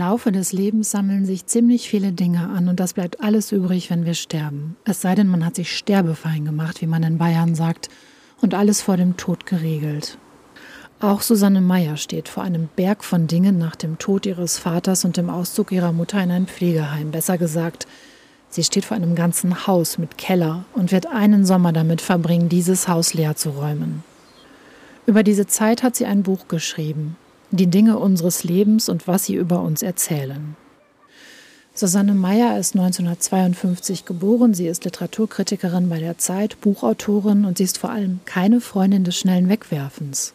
Laufe des Lebens sammeln sich ziemlich viele Dinge an und das bleibt alles übrig, wenn wir sterben. Es sei denn, man hat sich sterbefein gemacht, wie man in Bayern sagt, und alles vor dem Tod geregelt. Auch Susanne Meyer steht vor einem Berg von Dingen nach dem Tod ihres Vaters und dem Auszug ihrer Mutter in ein Pflegeheim. Besser gesagt, sie steht vor einem ganzen Haus mit Keller und wird einen Sommer damit verbringen, dieses Haus leer zu räumen. Über diese Zeit hat sie ein Buch geschrieben, die Dinge unseres Lebens und was sie über uns erzählen. Susanne Meyer ist 1952 geboren. Sie ist Literaturkritikerin bei der Zeit, Buchautorin und sie ist vor allem keine Freundin des schnellen Wegwerfens.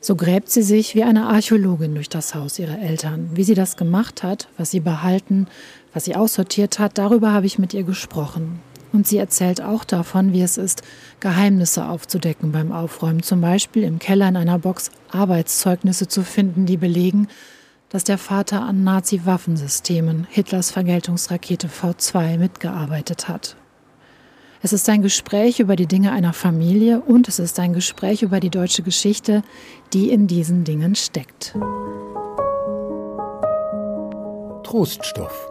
So gräbt sie sich wie eine Archäologin durch das Haus ihrer Eltern. Wie sie das gemacht hat, was sie behalten, was sie aussortiert hat, darüber habe ich mit ihr gesprochen. Und sie erzählt auch davon, wie es ist, Geheimnisse aufzudecken beim Aufräumen. Zum Beispiel im Keller in einer Box Arbeitszeugnisse zu finden, die belegen, dass der Vater an Nazi-Waffensystemen, Hitlers Vergeltungsrakete V2, mitgearbeitet hat. Es ist ein Gespräch über die Dinge einer Familie und es ist ein Gespräch über die deutsche Geschichte, die in diesen Dingen steckt. Troststoff,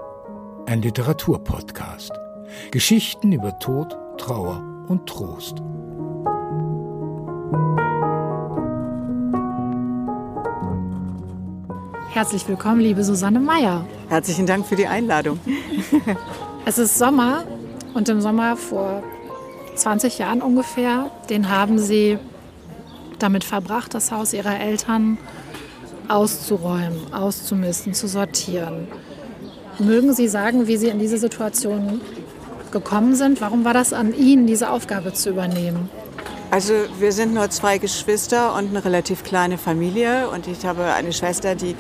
ein Literaturpodcast. Geschichten über Tod, Trauer und Trost. Herzlich willkommen, liebe Susanne Meyer. Herzlichen Dank für die Einladung. es ist Sommer und im Sommer vor 20 Jahren ungefähr, den haben Sie damit verbracht, das Haus Ihrer Eltern auszuräumen, auszumisten, zu sortieren. Mögen Sie sagen, wie Sie in diese Situation gekommen sind. Warum war das an Ihnen, diese Aufgabe zu übernehmen? Also wir sind nur zwei Geschwister und eine relativ kleine Familie und ich habe eine Schwester, die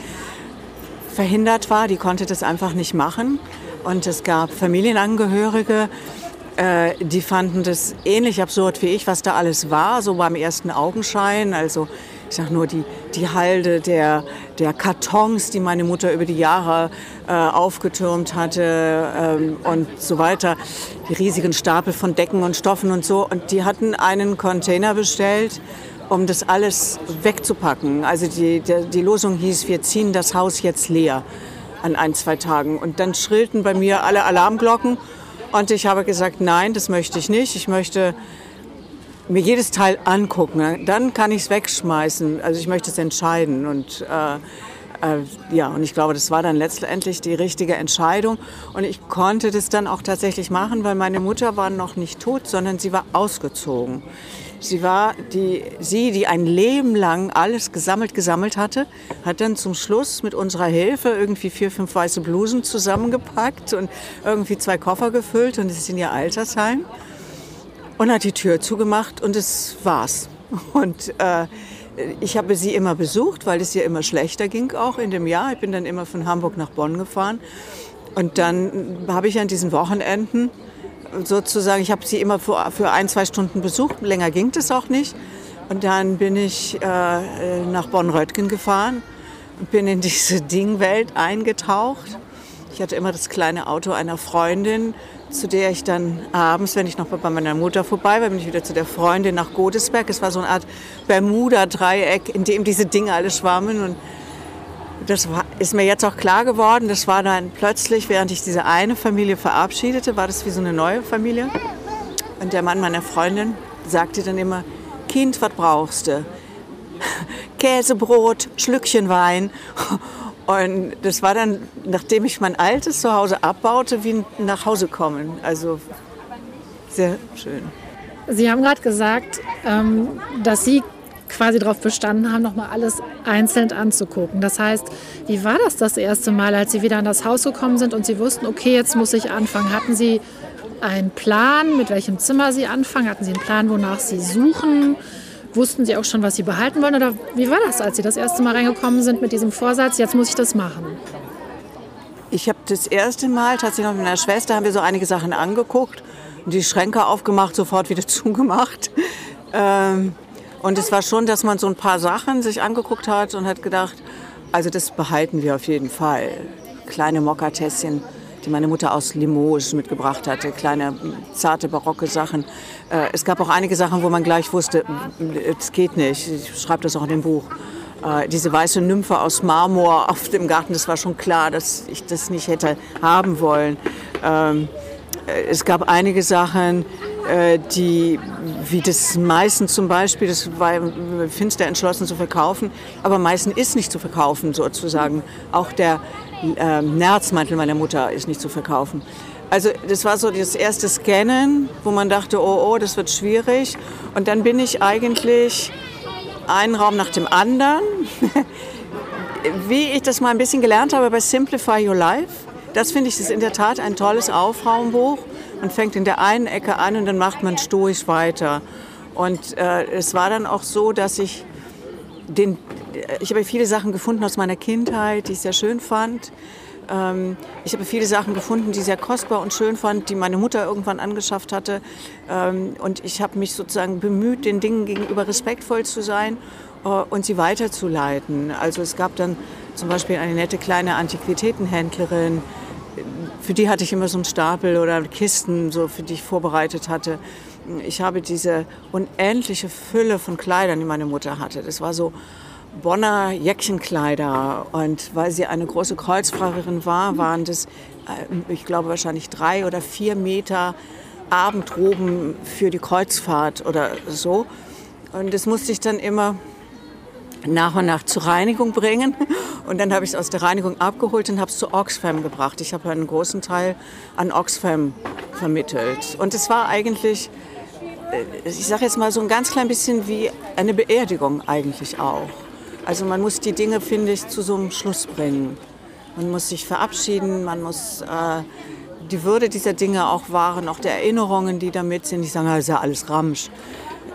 verhindert war, die konnte das einfach nicht machen. Und es gab Familienangehörige, äh, die fanden das ähnlich absurd wie ich, was da alles war, so beim ersten Augenschein. Also ich sage nur die, die Halde der, der Kartons, die meine Mutter über die Jahre äh, aufgetürmt hatte ähm, und so weiter. Die riesigen Stapel von Decken und Stoffen und so. Und die hatten einen Container bestellt, um das alles wegzupacken. Also die, die, die Losung hieß, wir ziehen das Haus jetzt leer an ein, zwei Tagen. Und dann schrillten bei mir alle Alarmglocken. Und ich habe gesagt, nein, das möchte ich nicht. Ich möchte mir jedes Teil angucken. Dann kann ich es wegschmeißen. Also ich möchte es entscheiden. Und äh, äh, ja, und ich glaube, das war dann letztendlich die richtige Entscheidung. Und ich konnte das dann auch tatsächlich machen, weil meine Mutter war noch nicht tot, sondern sie war ausgezogen. Sie war die, sie, die ein Leben lang alles gesammelt, gesammelt hatte, hat dann zum Schluss mit unserer Hilfe irgendwie vier, fünf weiße Blusen zusammengepackt und irgendwie zwei Koffer gefüllt und ist in ihr Altersheim und hat die Tür zugemacht und es war's. Und äh, ich habe sie immer besucht, weil es ihr immer schlechter ging auch in dem Jahr. Ich bin dann immer von Hamburg nach Bonn gefahren. Und dann habe ich an diesen Wochenenden sozusagen, ich habe sie immer für, für ein, zwei Stunden besucht. Länger ging das auch nicht. Und dann bin ich äh, nach Bonn-Röttgen gefahren und bin in diese Dingwelt eingetaucht. Ich hatte immer das kleine Auto einer Freundin zu der ich dann abends, wenn ich noch bei meiner Mutter vorbei war, bin ich wieder zu der Freundin nach Godesberg. Es war so eine Art Bermuda-Dreieck, in dem diese Dinge alle schwammen. Und das war, ist mir jetzt auch klar geworden. Das war dann plötzlich, während ich diese eine Familie verabschiedete, war das wie so eine neue Familie. Und der Mann meiner Freundin sagte dann immer, Kind, was brauchst du? Käsebrot, Schlückchen Wein. Und das war dann, nachdem ich mein altes Zuhause abbaute, wie nach Hause kommen. Also sehr schön. Sie haben gerade gesagt, ähm, dass Sie quasi darauf bestanden haben, nochmal alles einzeln anzugucken. Das heißt, wie war das das erste Mal, als Sie wieder in das Haus gekommen sind und Sie wussten, okay, jetzt muss ich anfangen? Hatten Sie einen Plan, mit welchem Zimmer Sie anfangen? Hatten Sie einen Plan, wonach Sie suchen? Wussten Sie auch schon, was Sie behalten wollen? Oder wie war das, als Sie das erste Mal reingekommen sind mit diesem Vorsatz, jetzt muss ich das machen? Ich habe das erste Mal tatsächlich noch mit meiner Schwester, haben wir so einige Sachen angeguckt. Die Schränke aufgemacht, sofort wieder zugemacht. Ähm, und es war schon, dass man so ein paar Sachen sich angeguckt hat und hat gedacht, also das behalten wir auf jeden Fall. Kleine Mokkatässchen die meine Mutter aus Limoges mitgebracht hatte. Kleine, zarte, barocke Sachen. Äh, es gab auch einige Sachen, wo man gleich wusste, es geht nicht. Ich schreibe das auch in dem Buch. äh, diese weiße Nymphe aus Marmor auf dem Garten, das war schon klar, dass ich das nicht hätte haben wollen. Ähm, äh, es gab einige Sachen, die, wie das Meißen zum Beispiel, das war finster entschlossen zu verkaufen, aber Meißen ist nicht zu verkaufen sozusagen. Auch der äh, Nerzmantel meiner Mutter ist nicht zu verkaufen. Also das war so das erste Scannen, wo man dachte, oh, oh, das wird schwierig. Und dann bin ich eigentlich einen Raum nach dem anderen, wie ich das mal ein bisschen gelernt habe bei Simplify Your Life. Das finde ich ist in der Tat ein tolles Aufraumbuch. Man fängt in der einen Ecke an und dann macht man stoisch weiter. Und äh, es war dann auch so, dass ich den, ich habe viele Sachen gefunden aus meiner Kindheit, die ich sehr schön fand. Ähm, ich habe viele Sachen gefunden, die ich sehr kostbar und schön fand, die meine Mutter irgendwann angeschafft hatte. Ähm, und ich habe mich sozusagen bemüht, den Dingen gegenüber respektvoll zu sein äh, und sie weiterzuleiten. Also es gab dann zum Beispiel eine nette kleine Antiquitätenhändlerin, für die hatte ich immer so einen Stapel oder Kisten, so für die ich vorbereitet hatte. Ich habe diese unendliche Fülle von Kleidern, die meine Mutter hatte. Das war so Bonner Jäckchenkleider. Und weil sie eine große Kreuzfahrerin war, waren das, äh, ich glaube, wahrscheinlich drei oder vier Meter Abendroben für die Kreuzfahrt oder so. Und das musste ich dann immer nach und nach zur Reinigung bringen. Und dann habe ich es aus der Reinigung abgeholt und habe es zu Oxfam gebracht. Ich habe einen großen Teil an Oxfam vermittelt. Und es war eigentlich, äh, ich sage jetzt mal so ein ganz klein bisschen wie eine Beerdigung eigentlich auch. Also man muss die Dinge, finde ich, zu so einem Schluss bringen. Man muss sich verabschieden, man muss äh, die Würde dieser Dinge auch wahren, auch der Erinnerungen, die damit sind. Ich sage, das ist ja alles Ramsch.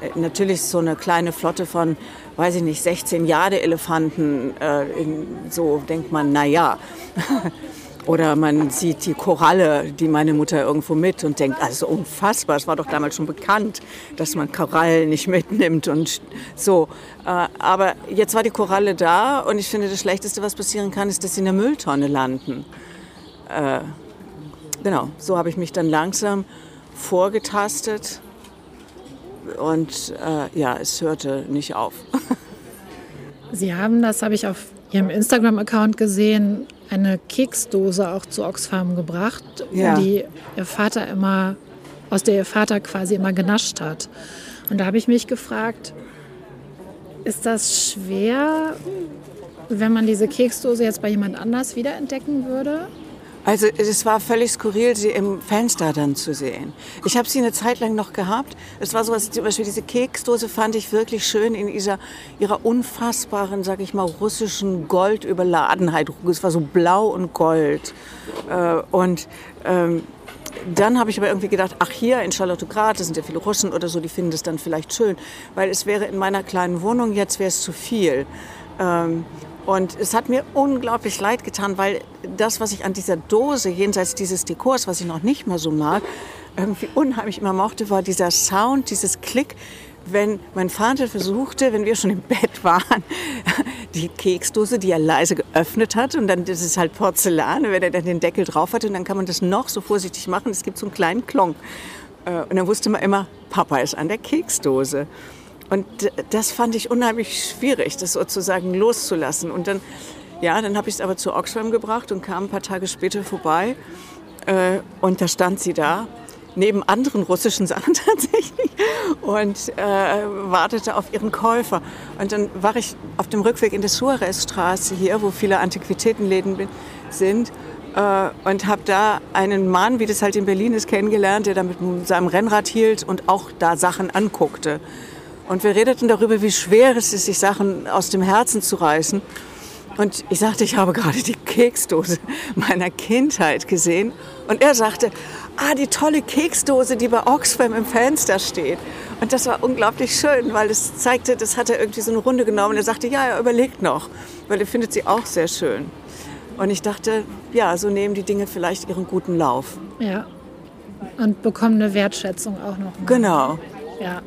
Äh, natürlich so eine kleine Flotte von, weiß ich nicht, 16 Jade-Elefanten, äh, so denkt man, na ja. Oder man sieht die Koralle, die meine Mutter irgendwo mit und denkt, also unfassbar, es war doch damals schon bekannt, dass man Korallen nicht mitnimmt und so. Äh, aber jetzt war die Koralle da und ich finde, das Schlechteste, was passieren kann, ist, dass sie in der Mülltonne landen. Äh, genau, so habe ich mich dann langsam vorgetastet und äh, ja, es hörte nicht auf. Sie haben, das habe ich auf Ihrem Instagram-Account gesehen, eine Keksdose auch zu Oxfam gebracht, ja. die ihr Vater immer, aus der ihr Vater quasi immer genascht hat. Und da habe ich mich gefragt, ist das schwer, wenn man diese Keksdose jetzt bei jemand anders wiederentdecken würde? Also es war völlig skurril, sie im Fenster dann zu sehen. Ich habe sie eine Zeit lang noch gehabt. Es war so was, zum Beispiel diese Keksdose fand ich wirklich schön in dieser, ihrer unfassbaren, sag ich mal, russischen Goldüberladenheit. Es war so blau und gold. Äh, und ähm, dann habe ich aber irgendwie gedacht, ach hier in Charlotte Grad, das sind ja viele Russen oder so, die finden das dann vielleicht schön, weil es wäre in meiner kleinen Wohnung jetzt wäre es zu viel. Ähm, und es hat mir unglaublich leid getan, weil das, was ich an dieser Dose, jenseits dieses Dekors, was ich noch nicht mehr so mag, irgendwie unheimlich immer mochte, war dieser Sound, dieses Klick, wenn mein Vater versuchte, wenn wir schon im Bett waren, die Keksdose, die er leise geöffnet hat und dann, das ist halt Porzellan, wenn er dann den Deckel drauf hatte und dann kann man das noch so vorsichtig machen, es gibt so einen kleinen Klong. Äh, und dann wusste man immer, Papa ist an der Keksdose. Und das fand ich unheimlich schwierig, das sozusagen loszulassen. Und dann, ja, dann habe ich es aber zu Oxfam gebracht und kam ein paar Tage später vorbei. Äh, und da stand sie da, neben anderen russischen Sachen tatsächlich, und äh, wartete auf ihren Käufer. Und dann war ich auf dem Rückweg in der Suarezstraße hier, wo viele Antiquitätenläden sind, äh, und habe da einen Mann, wie das halt in Berlin ist, kennengelernt, der da mit seinem Rennrad hielt und auch da Sachen anguckte. Und wir redeten darüber, wie schwer es ist, sich Sachen aus dem Herzen zu reißen. Und ich sagte, ich habe gerade die Keksdose meiner Kindheit gesehen. Und er sagte, ah, die tolle Keksdose, die bei Oxfam im Fenster steht. Und das war unglaublich schön, weil es zeigte, das hat er irgendwie so eine Runde genommen. Und er sagte, ja, er überlegt noch, weil er findet sie auch sehr schön. Und ich dachte, ja, so nehmen die Dinge vielleicht ihren guten Lauf. Ja. Und bekommen eine Wertschätzung auch noch. Mal. Genau. Ja.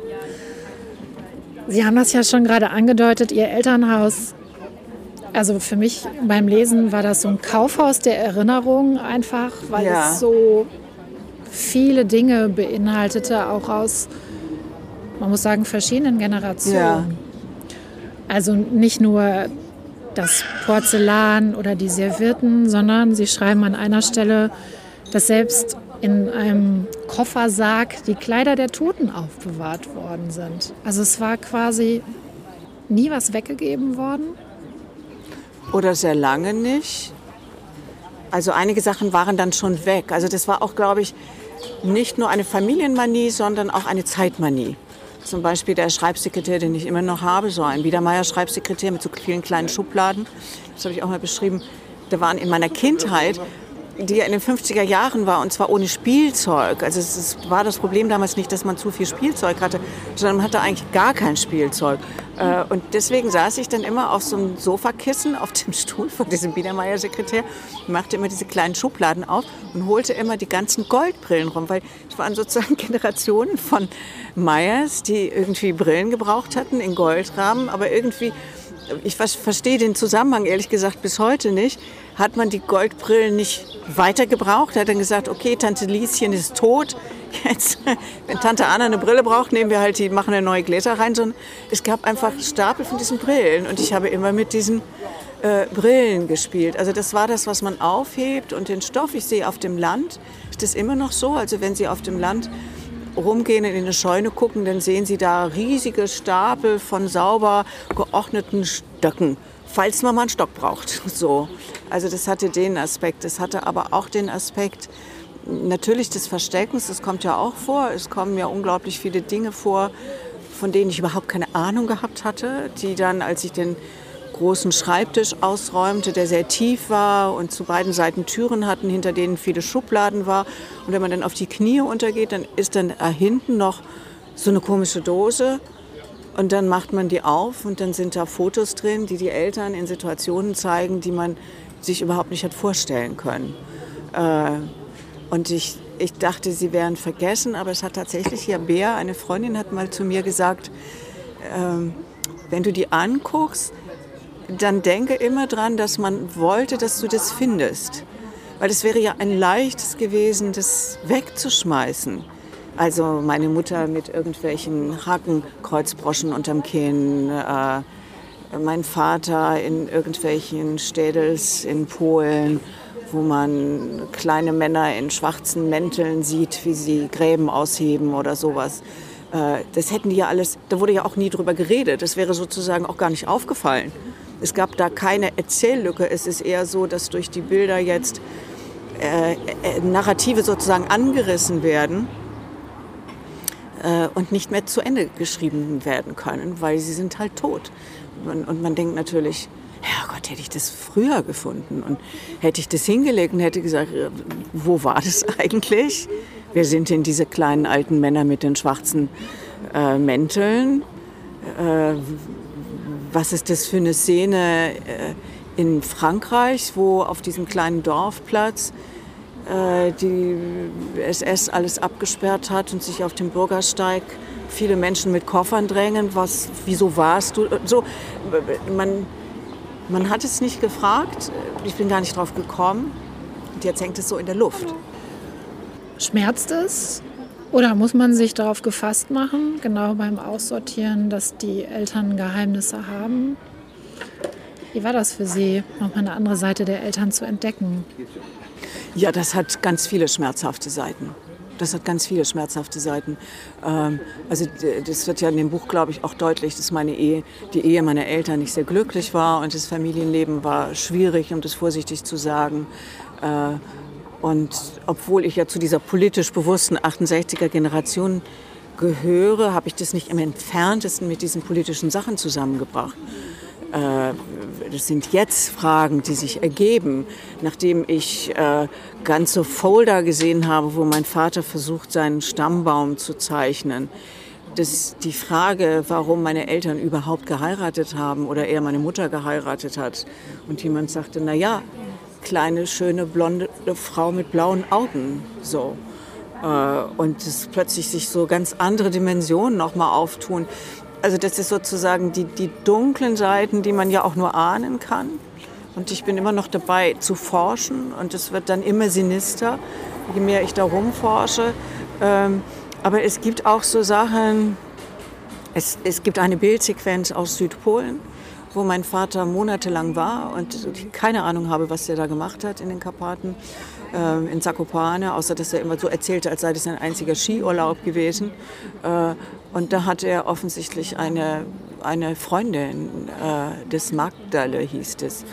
Sie haben das ja schon gerade angedeutet, Ihr Elternhaus. Also für mich beim Lesen war das so ein Kaufhaus der Erinnerung einfach, weil ja. es so viele Dinge beinhaltete, auch aus, man muss sagen, verschiedenen Generationen. Ja. Also nicht nur das Porzellan oder die Servietten, sondern sie schreiben an einer Stelle, dass selbst in einem Koffersarg die Kleider der Toten aufbewahrt worden sind. Also es war quasi nie was weggegeben worden. Oder sehr lange nicht. Also einige Sachen waren dann schon weg. Also das war auch, glaube ich, nicht nur eine Familienmanie, sondern auch eine Zeitmanie. Zum Beispiel der Schreibsekretär, den ich immer noch habe, so ein Biedermeier-Schreibsekretär mit so vielen kleinen Schubladen. Das habe ich auch mal beschrieben. Da waren in meiner Kindheit die ja in den 50er Jahren war und zwar ohne Spielzeug. Also es, es, war das Problem damals nicht, dass man zu viel Spielzeug hatte, sondern man hatte eigentlich gar kein Spielzeug. Äh, und deswegen saß ich dann immer auf so einem Sofakissen auf dem Stuhl von diesem Biedermeier-Sekretär, machte immer diese kleinen Schubladen auf und holte immer die ganzen Goldbrillen rum, weil es waren sozusagen Generationen von Meyers, die irgendwie Brillen gebraucht hatten in Goldrahmen, aber irgendwie ich verstehe den Zusammenhang ehrlich gesagt bis heute nicht. Hat man die Goldbrillen nicht weiter gebraucht? Hat dann gesagt, okay, Tante Lieschen ist tot. Jetzt, wenn Tante Anna eine Brille braucht, nehmen wir halt die, machen eine neue Gläser rein. Sondern es gab einfach Stapel von diesen Brillen und ich habe immer mit diesen äh, Brillen gespielt. Also das war das, was man aufhebt und den Stoff. Ich sehe auf dem Land ist das immer noch so. Also wenn Sie auf dem Land rumgehen und in eine Scheune gucken, dann sehen Sie da riesige Stapel von sauber geordneten Stöcken, falls man mal einen Stock braucht. So. Also das hatte den Aspekt. Das hatte aber auch den Aspekt natürlich des Versteckens. Das kommt ja auch vor. Es kommen ja unglaublich viele Dinge vor, von denen ich überhaupt keine Ahnung gehabt hatte, die dann, als ich den großen Schreibtisch ausräumte, der sehr tief war und zu beiden Seiten Türen hatten, hinter denen viele Schubladen war. Und wenn man dann auf die Knie untergeht, dann ist dann da hinten noch so eine komische Dose. Und dann macht man die auf und dann sind da Fotos drin, die die Eltern in Situationen zeigen, die man sich überhaupt nicht hat vorstellen können. Äh, und ich, ich dachte, sie wären vergessen, aber es hat tatsächlich hier Bea, eine Freundin, hat mal zu mir gesagt, ähm, wenn du die anguckst, dann denke immer dran, dass man wollte, dass du das findest. Weil es wäre ja ein leichtes gewesen, das wegzuschmeißen. Also meine Mutter mit irgendwelchen Hakenkreuzbroschen unterm Kinn, äh, mein Vater in irgendwelchen Städels in Polen, wo man kleine Männer in schwarzen Mänteln sieht, wie sie Gräben ausheben oder sowas. Äh, das hätten die ja alles, da wurde ja auch nie drüber geredet. Das wäre sozusagen auch gar nicht aufgefallen. Es gab da keine Erzähllücke. Es ist eher so, dass durch die Bilder jetzt äh, äh, Narrative sozusagen angerissen werden und nicht mehr zu Ende geschrieben werden können, weil sie sind halt tot. Und, man denkt natürlich, Herrgott, hätte ich das früher gefunden und hätte ich das hingelegt und hätte gesagt, äh, wo war das eigentlich? Wer sind denn diese kleinen alten Männer mit den schwarzen äh, Mänteln? Äh, was ist das für eine Szene äh, in Frankreich, wo auf diesem kleinen Dorfplatz äh, die SS alles abgesperrt hat und sich auf dem Bürgersteig viele Menschen mit Koffern drängen. Was, wieso warst du? So, man, man hat es nicht gefragt. Ich bin gar nicht drauf gekommen. Und jetzt hängt es so in der Luft. Schmerzt es? Oder muss man sich darauf gefasst machen, genau beim Aussortieren, dass die Eltern Geheimnisse haben? Wie war das für Sie, nochmal eine andere Seite der Eltern zu entdecken? Ja, das hat ganz viele schmerzhafte Seiten. Das hat ganz viele schmerzhafte Seiten. Ähm, also das wird ja in dem Buch, glaube ich, auch deutlich, dass meine Ehe, die Ehe meiner Eltern nicht sehr glücklich war und das Familienleben war schwierig, um das vorsichtig zu sagen. Äh, und obwohl ich ja zu dieser politisch bewussten 68er Generation gehöre, habe ich das nicht im entferntesten mit diesen politischen Sachen zusammengebracht. Äh, das sind jetzt Fragen, die sich ergeben, nachdem ich äh, ganze Folder gesehen habe, wo mein Vater versucht, seinen Stammbaum zu zeichnen. Das die Frage, warum meine Eltern überhaupt geheiratet haben oder eher meine Mutter geheiratet hat. Und jemand sagte, na ja, kleine, schöne, blonde Frau mit blauen Augen. So. Äh, und es plötzlich sich so ganz andere Dimensionen nochmal auftun. Also das ist sozusagen die, die dunklen Seiten, die man ja auch nur ahnen kann. Und ich bin immer noch dabei zu forschen und es wird dann immer sinister, je mehr ich da rumforsche. Ähm, aber es gibt auch so Sachen, es, es gibt eine Bildsequenz aus Südpolen, wo mein Vater monatelang war und ich keine Ahnung habe, was er da gemacht hat in den Karpaten, äh, in Zakopane, außer dass er immer so erzählte, als sei das sein einziger Skiurlaub gewesen. Äh, und da hatte er offensichtlich eine, eine Freundin, äh, des Magdale hieß es.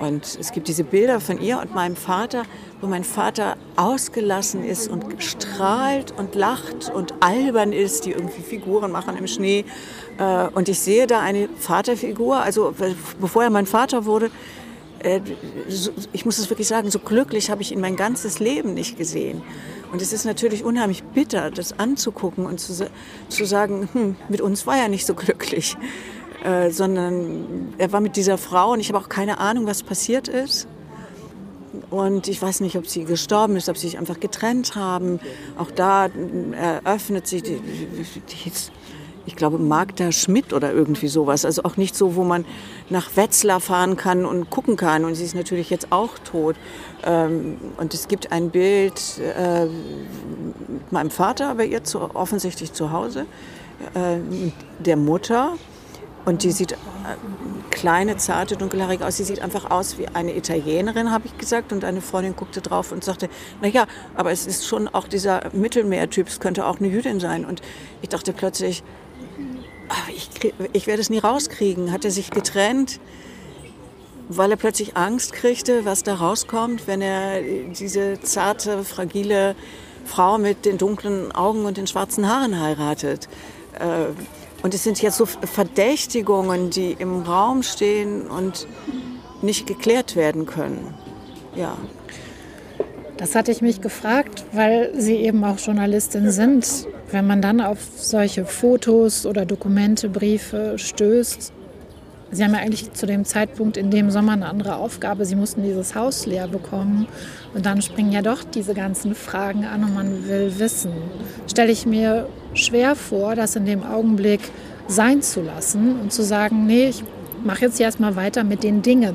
Und es gibt diese Bilder von ihr und meinem Vater, wo mein Vater ausgelassen ist und strahlt und lacht und albern ist, die irgendwie Figuren machen im Schnee. Äh, und ich sehe da eine Vaterfigur, also bevor er mein Vater wurde, äh, ich muss es wirklich sagen, so glücklich habe ich ihn mein ganzes Leben nicht gesehen. Und es ist natürlich unheimlich bitter, das anzugucken und zu, zu sagen, hm, mit uns war er nicht so glücklich, äh, sondern er war mit dieser Frau und ich habe auch keine Ahnung, was passiert ist. Und ich weiß nicht, ob sie gestorben ist, ob sie sich einfach getrennt haben. Auch da eröffnet sich die, die, die ich glaube, Magda Schmidt oder irgendwie sowas. Also auch nicht so, wo man nach Wetzlar fahren kann und gucken kann. Und sie ist natürlich jetzt auch tot. Ähm, und es gibt ein Bild äh, mit meinem Vater bei ihr zu, offensichtlich zu Hause, äh, der Mutter. Und die sieht äh, kleine, zarte, dunkelhaarig aus. Sie sieht einfach aus wie eine Italienerin, habe ich gesagt. Und eine Freundin guckte drauf und sagte, na ja, aber es ist schon auch dieser Mittelmeertyp, es könnte auch eine Jüdin sein. Und ich dachte plötzlich, ich, ich werde es nie rauskriegen. Hat er sich getrennt, weil er plötzlich Angst kriegte, was da rauskommt, wenn er diese zarte, fragile Frau mit den dunklen Augen und den schwarzen Haaren heiratet? Äh, und es sind jetzt so Verdächtigungen, die im Raum stehen und nicht geklärt werden können. Ja. Das hatte ich mich gefragt, weil Sie eben auch Journalistin sind. Wenn man dann auf solche Fotos oder Dokumente, Briefe stößt, Sie haben ja eigentlich zu dem Zeitpunkt in dem Sommer eine andere Aufgabe. Sie mussten dieses Haus leer bekommen. Und dann springen ja doch diese ganzen Fragen an und man will wissen. Stelle ich mir schwer vor, das in dem Augenblick sein zu lassen und zu sagen, nee, ich mache jetzt erstmal weiter mit den Dingen.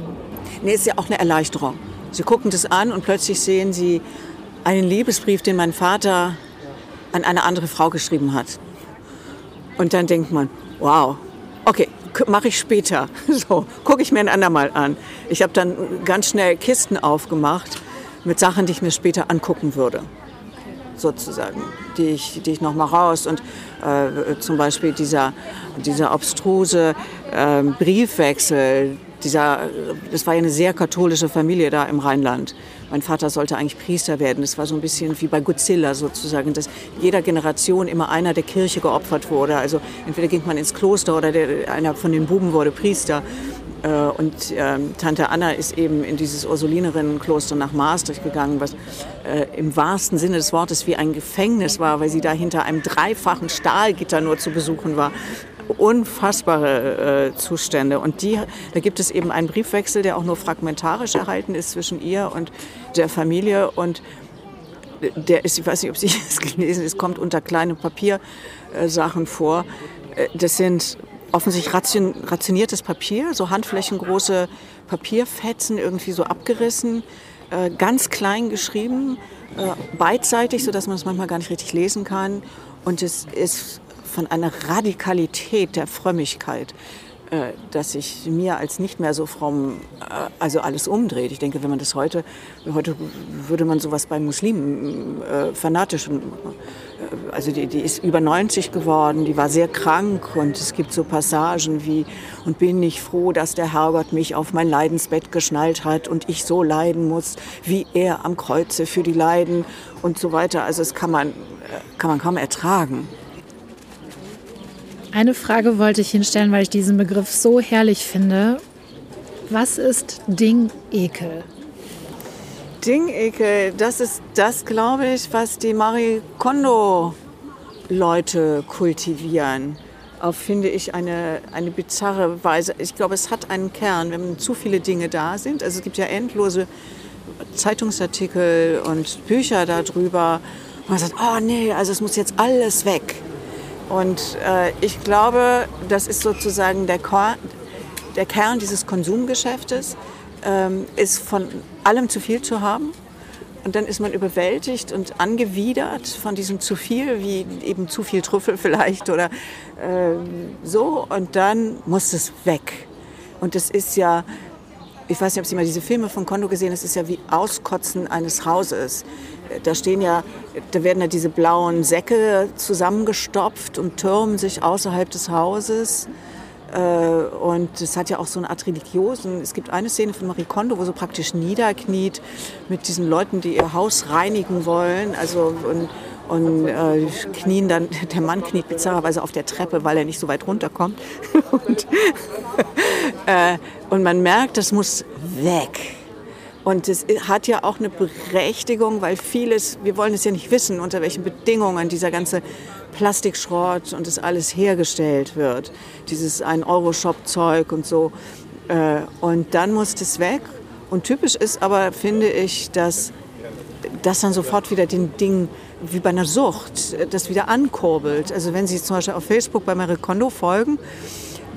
Nee, ist ja auch eine Erleichterung. Sie gucken das an und plötzlich sehen Sie einen Liebesbrief, den mein Vater an eine andere Frau geschrieben hat. Und dann denkt man, wow, okay, mache ich später. So, gucke ich mir ein andermal an. Ich habe dann ganz schnell Kisten aufgemacht mit Sachen, die ich mir später angucken würde. Sozusagen, die ich, die ich noch mal raus. Und äh, zum Beispiel dieser, dieser obstruse äh, Briefwechsel, dieser, das war ja eine sehr katholische Familie da im Rheinland. Mein Vater sollte eigentlich Priester werden. Das war so ein bisschen wie bei Godzilla sozusagen, dass jeder Generation immer einer der Kirche geopfert wurde. Also entweder ging man ins Kloster oder der, einer von den Buben wurde Priester. Äh, und äh, Tante Anna ist eben in dieses Ursulinerinnenkloster nach Maastricht gegangen, was äh, im wahrsten Sinne des Wortes wie ein Gefängnis war, weil sie da hinter einem dreifachen Stahlgitter nur zu besuchen war unfassbare äh, Zustände. Und die, da gibt es eben einen Briefwechsel, der auch nur fragmentarisch erhalten ist zwischen ihr und der Familie. Und der ist, ich weiß nicht, ob Sie es gelesen es kommt unter kleine Papiersachen vor. Äh, das sind offensichtlich ration, rationiertes Papier, so handflächengroße Papierfetzen, irgendwie so abgerissen, äh, ganz klein geschrieben, äh, beidseitig, sodass man es manchmal gar nicht richtig lesen kann. Und es ist von einer Radikalität der Frömmigkeit, äh, dass sich mir als nicht mehr so fromm äh, also alles umdreht. Ich denke, wenn man das heute, heute würde man sowas bei Muslimen äh, fanatisch, äh, also die, die ist über 90 geworden, die war sehr krank und es gibt so Passagen wie, und bin ich froh, dass der Herrgott mich auf mein Leidensbett geschnallt hat und ich so leiden muss, wie er am Kreuze für die Leiden und so weiter. Also das kann man, kann man kaum ertragen. Eine Frage wollte ich hinstellen, weil ich diesen Begriff so herrlich finde. Was ist Dingekel? Dingekel, das ist das, glaube ich, was die Marie Kondo-Leute kultivieren. Auf, finde ich, eine, eine bizarre Weise. Ich glaube, es hat einen Kern, wenn zu viele Dinge da sind. Also es gibt ja endlose Zeitungsartikel und Bücher darüber. Man sagt, oh nee, also es muss jetzt alles weg. Und äh, ich glaube, das ist sozusagen der, Kor der Kern dieses Konsumgeschäftes, ähm, ist von allem zu viel zu haben. Und dann ist man überwältigt und angewidert von diesem zu viel, wie eben zu viel Trüffel vielleicht oder äh, so. Und dann muss es weg. Und das ist ja, ich weiß nicht, ob Sie mal diese Filme von Kondo gesehen haben, das ist ja wie Auskotzen eines Hauses. Da stehen ja, da werden ja diese blauen Säcke zusammengestopft und türmen sich außerhalb des Hauses. Äh, und es hat ja auch so eine Art religiösen. Es gibt eine Szene von Marie Kondo, wo sie praktisch niederkniet mit diesen Leuten, die ihr Haus reinigen wollen. Also und, und äh, knien dann, der Mann kniet bizarrerweise auf der Treppe, weil er nicht so weit runterkommt. und, äh, und man merkt, das muss weg. Und es hat ja auch eine Berechtigung, weil vieles, wir wollen es ja nicht wissen, unter welchen Bedingungen dieser ganze Plastikschrott und das alles hergestellt wird. Dieses Ein-Euro-Shop-Zeug und so. Äh, und dann muss das weg. Und typisch ist aber, finde ich, dass das dann sofort wieder den Ding wie bei einer Sucht, das wieder ankurbelt. Also wenn Sie zum Beispiel auf Facebook bei Marie Kondo folgen,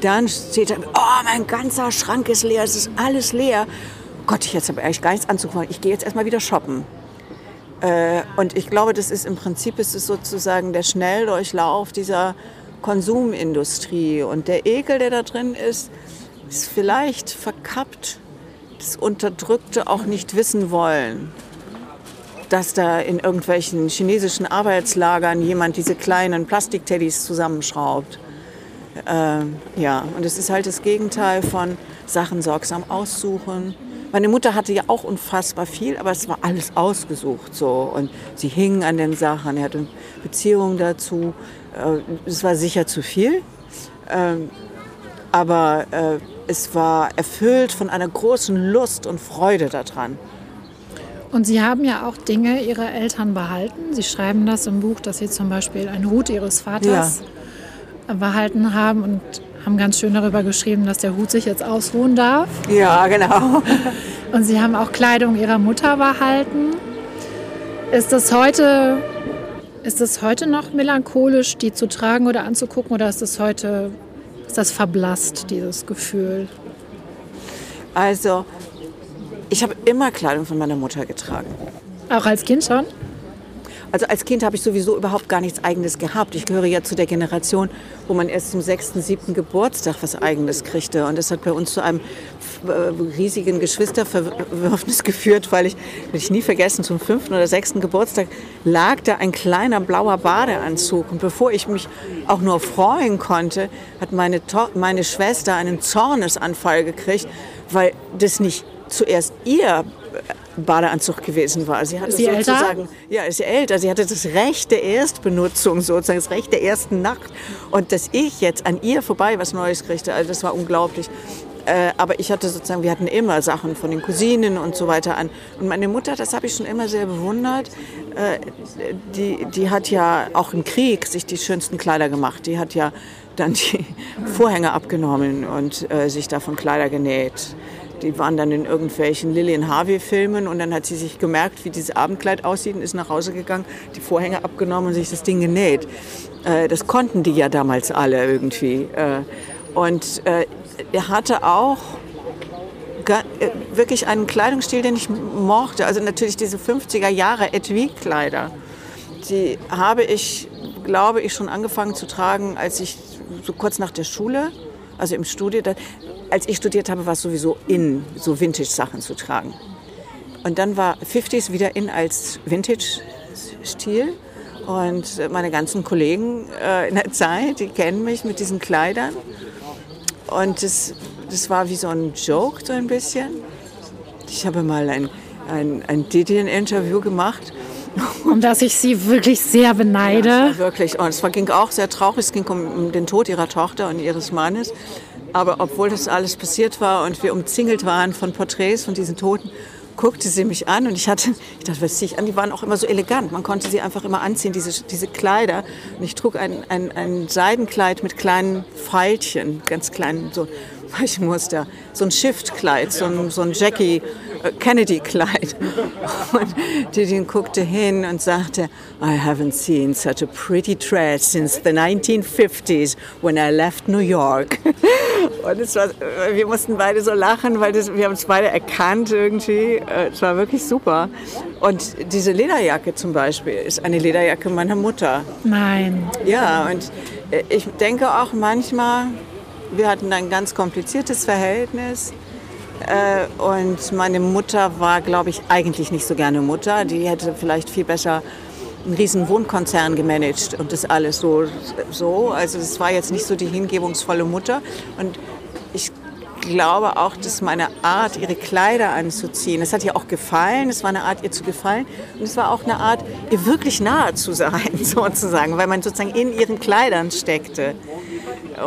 dann steht da, oh, mein ganzer Schrank ist leer, es ist alles leer. Gott, ich jetzt habe eigentlich gar nichts anzufangen. Ich gehe jetzt erstmal wieder shoppen. Äh, und ich glaube, das ist im Prinzip ist es sozusagen der Schnelldurchlauf dieser Konsumindustrie. Und der Ekel, der da drin ist, ist vielleicht verkappt das Unterdrückte auch nicht wissen wollen. Dass da in irgendwelchen chinesischen Arbeitslagern jemand diese kleinen Plastikteddys zusammenschraubt. Äh, ja, und es ist halt das Gegenteil von Sachen sorgsam aussuchen, meine Mutter hatte ja auch unfassbar viel, aber es war alles ausgesucht so. Und sie hing an den Sachen, er hatte Beziehungen dazu. Äh, es war sicher zu viel, ähm, aber äh, es war erfüllt von einer großen Lust und Freude daran. Und Sie haben ja auch Dinge Ihrer Eltern behalten. Sie schreiben das im Buch, dass Sie zum Beispiel einen Hut Ihres Vaters ja. behalten haben und haben ganz schön darüber geschrieben, dass der Hut sich jetzt ausruhen darf. Ja, genau. Und sie haben auch Kleidung ihrer Mutter behalten. Ist das heute, ist das heute noch melancholisch, die zu tragen oder anzugucken, oder ist das heute, ist das verblasst, dieses Gefühl? Also, ich habe immer Kleidung von meiner Mutter getragen. Auch als Kind schon? Also als Kind habe ich sowieso überhaupt gar nichts Eigenes gehabt. Ich gehöre ja zu der Generation, wo man erst zum sechsten, siebten Geburtstag was Eigenes kriegte. Und das hat bei uns zu einem äh, riesigen Geschwisterverwürfnis geführt, weil ich, will ich nie vergessen, zum fünften oder sechsten Geburtstag lag da ein kleiner blauer Badeanzug. Und bevor ich mich auch nur freuen konnte, hat meine, meine Schwester einen Zornesanfall gekriegt, weil das nicht zuerst ihr Badeanzug gewesen war. Sie hatte ist sie sozusagen, älter? ja, ist sie älter. Sie hatte das Recht der Erstbenutzung, sozusagen das Recht der ersten Nacht. Und dass ich jetzt an ihr vorbei was Neues kriegte, also das war unglaublich. Äh, aber ich hatte sozusagen, wir hatten immer Sachen von den Cousinen und so weiter an. Und meine Mutter, das habe ich schon immer sehr bewundert, äh, die, die hat ja auch im Krieg sich die schönsten Kleider gemacht. Die hat ja dann die Vorhänge abgenommen und äh, sich davon Kleider genäht. Die waren dann in irgendwelchen Lillian Harvey-Filmen und dann hat sie sich gemerkt, wie dieses Abendkleid aussieht und ist nach Hause gegangen, die Vorhänge abgenommen und sich das Ding genäht. Äh, das konnten die ja damals alle irgendwie. Äh, und äh, er hatte auch wirklich einen Kleidungsstil, den ich mochte. Also natürlich diese 50er Jahre Etui-Kleider. Die habe ich, glaube ich, schon angefangen zu tragen, als ich so kurz nach der Schule, also im Studium, als ich studiert habe, war es sowieso in, so Vintage-Sachen zu tragen. Und dann war 50s wieder in als Vintage-Stil. Und meine ganzen Kollegen äh, in der Zeit, die kennen mich mit diesen Kleidern. Und das, das war wie so ein Joke, so ein bisschen. Ich habe mal ein, ein, ein Didien-Interview gemacht. Um das ich Sie wirklich sehr beneide. Ja, wirklich. Und es ging auch sehr traurig. Es ging um den Tod ihrer Tochter und ihres Mannes. Aber obwohl das alles passiert war und wir umzingelt waren von Porträts von diesen Toten, guckte sie mich an und ich hatte, ich dachte, was ziehe ich an? Die waren auch immer so elegant. Man konnte sie einfach immer anziehen, diese, diese Kleider. Und ich trug ein, ein, ein Seidenkleid mit kleinen Pfeilchen, ganz kleinen, so Muster. So ein Shiftkleid, so ein, so ein Jackie Kennedy-Kleid. Und Didin guckte hin und sagte, I haven't seen such a pretty dress since the 1950s when I left New York. Und es war, wir mussten beide so lachen, weil das, wir haben es beide erkannt irgendwie. Es war wirklich super. Und diese Lederjacke zum Beispiel ist eine Lederjacke meiner Mutter. Nein. Ja, und ich denke auch manchmal, Wir hatten ein ganz kompliziertes Verhältnis. Äh, und meine Mutter war, glaube ich, eigentlich nicht so gerne Mutter. Die hätte vielleicht viel besser einen riesen Wohnkonzern gemanagt und das alles so, so. Also das war jetzt nicht so die hingebungsvolle Mutter. Und ich glaube auch, dass meine Art, ihre Kleider anzuziehen, das hat ihr auch gefallen. Es war eine Art, ihr zu gefallen. Und es war auch eine Art, ihr wirklich nahe zu sein, sozusagen, weil man sozusagen in ihren Kleidern steckte.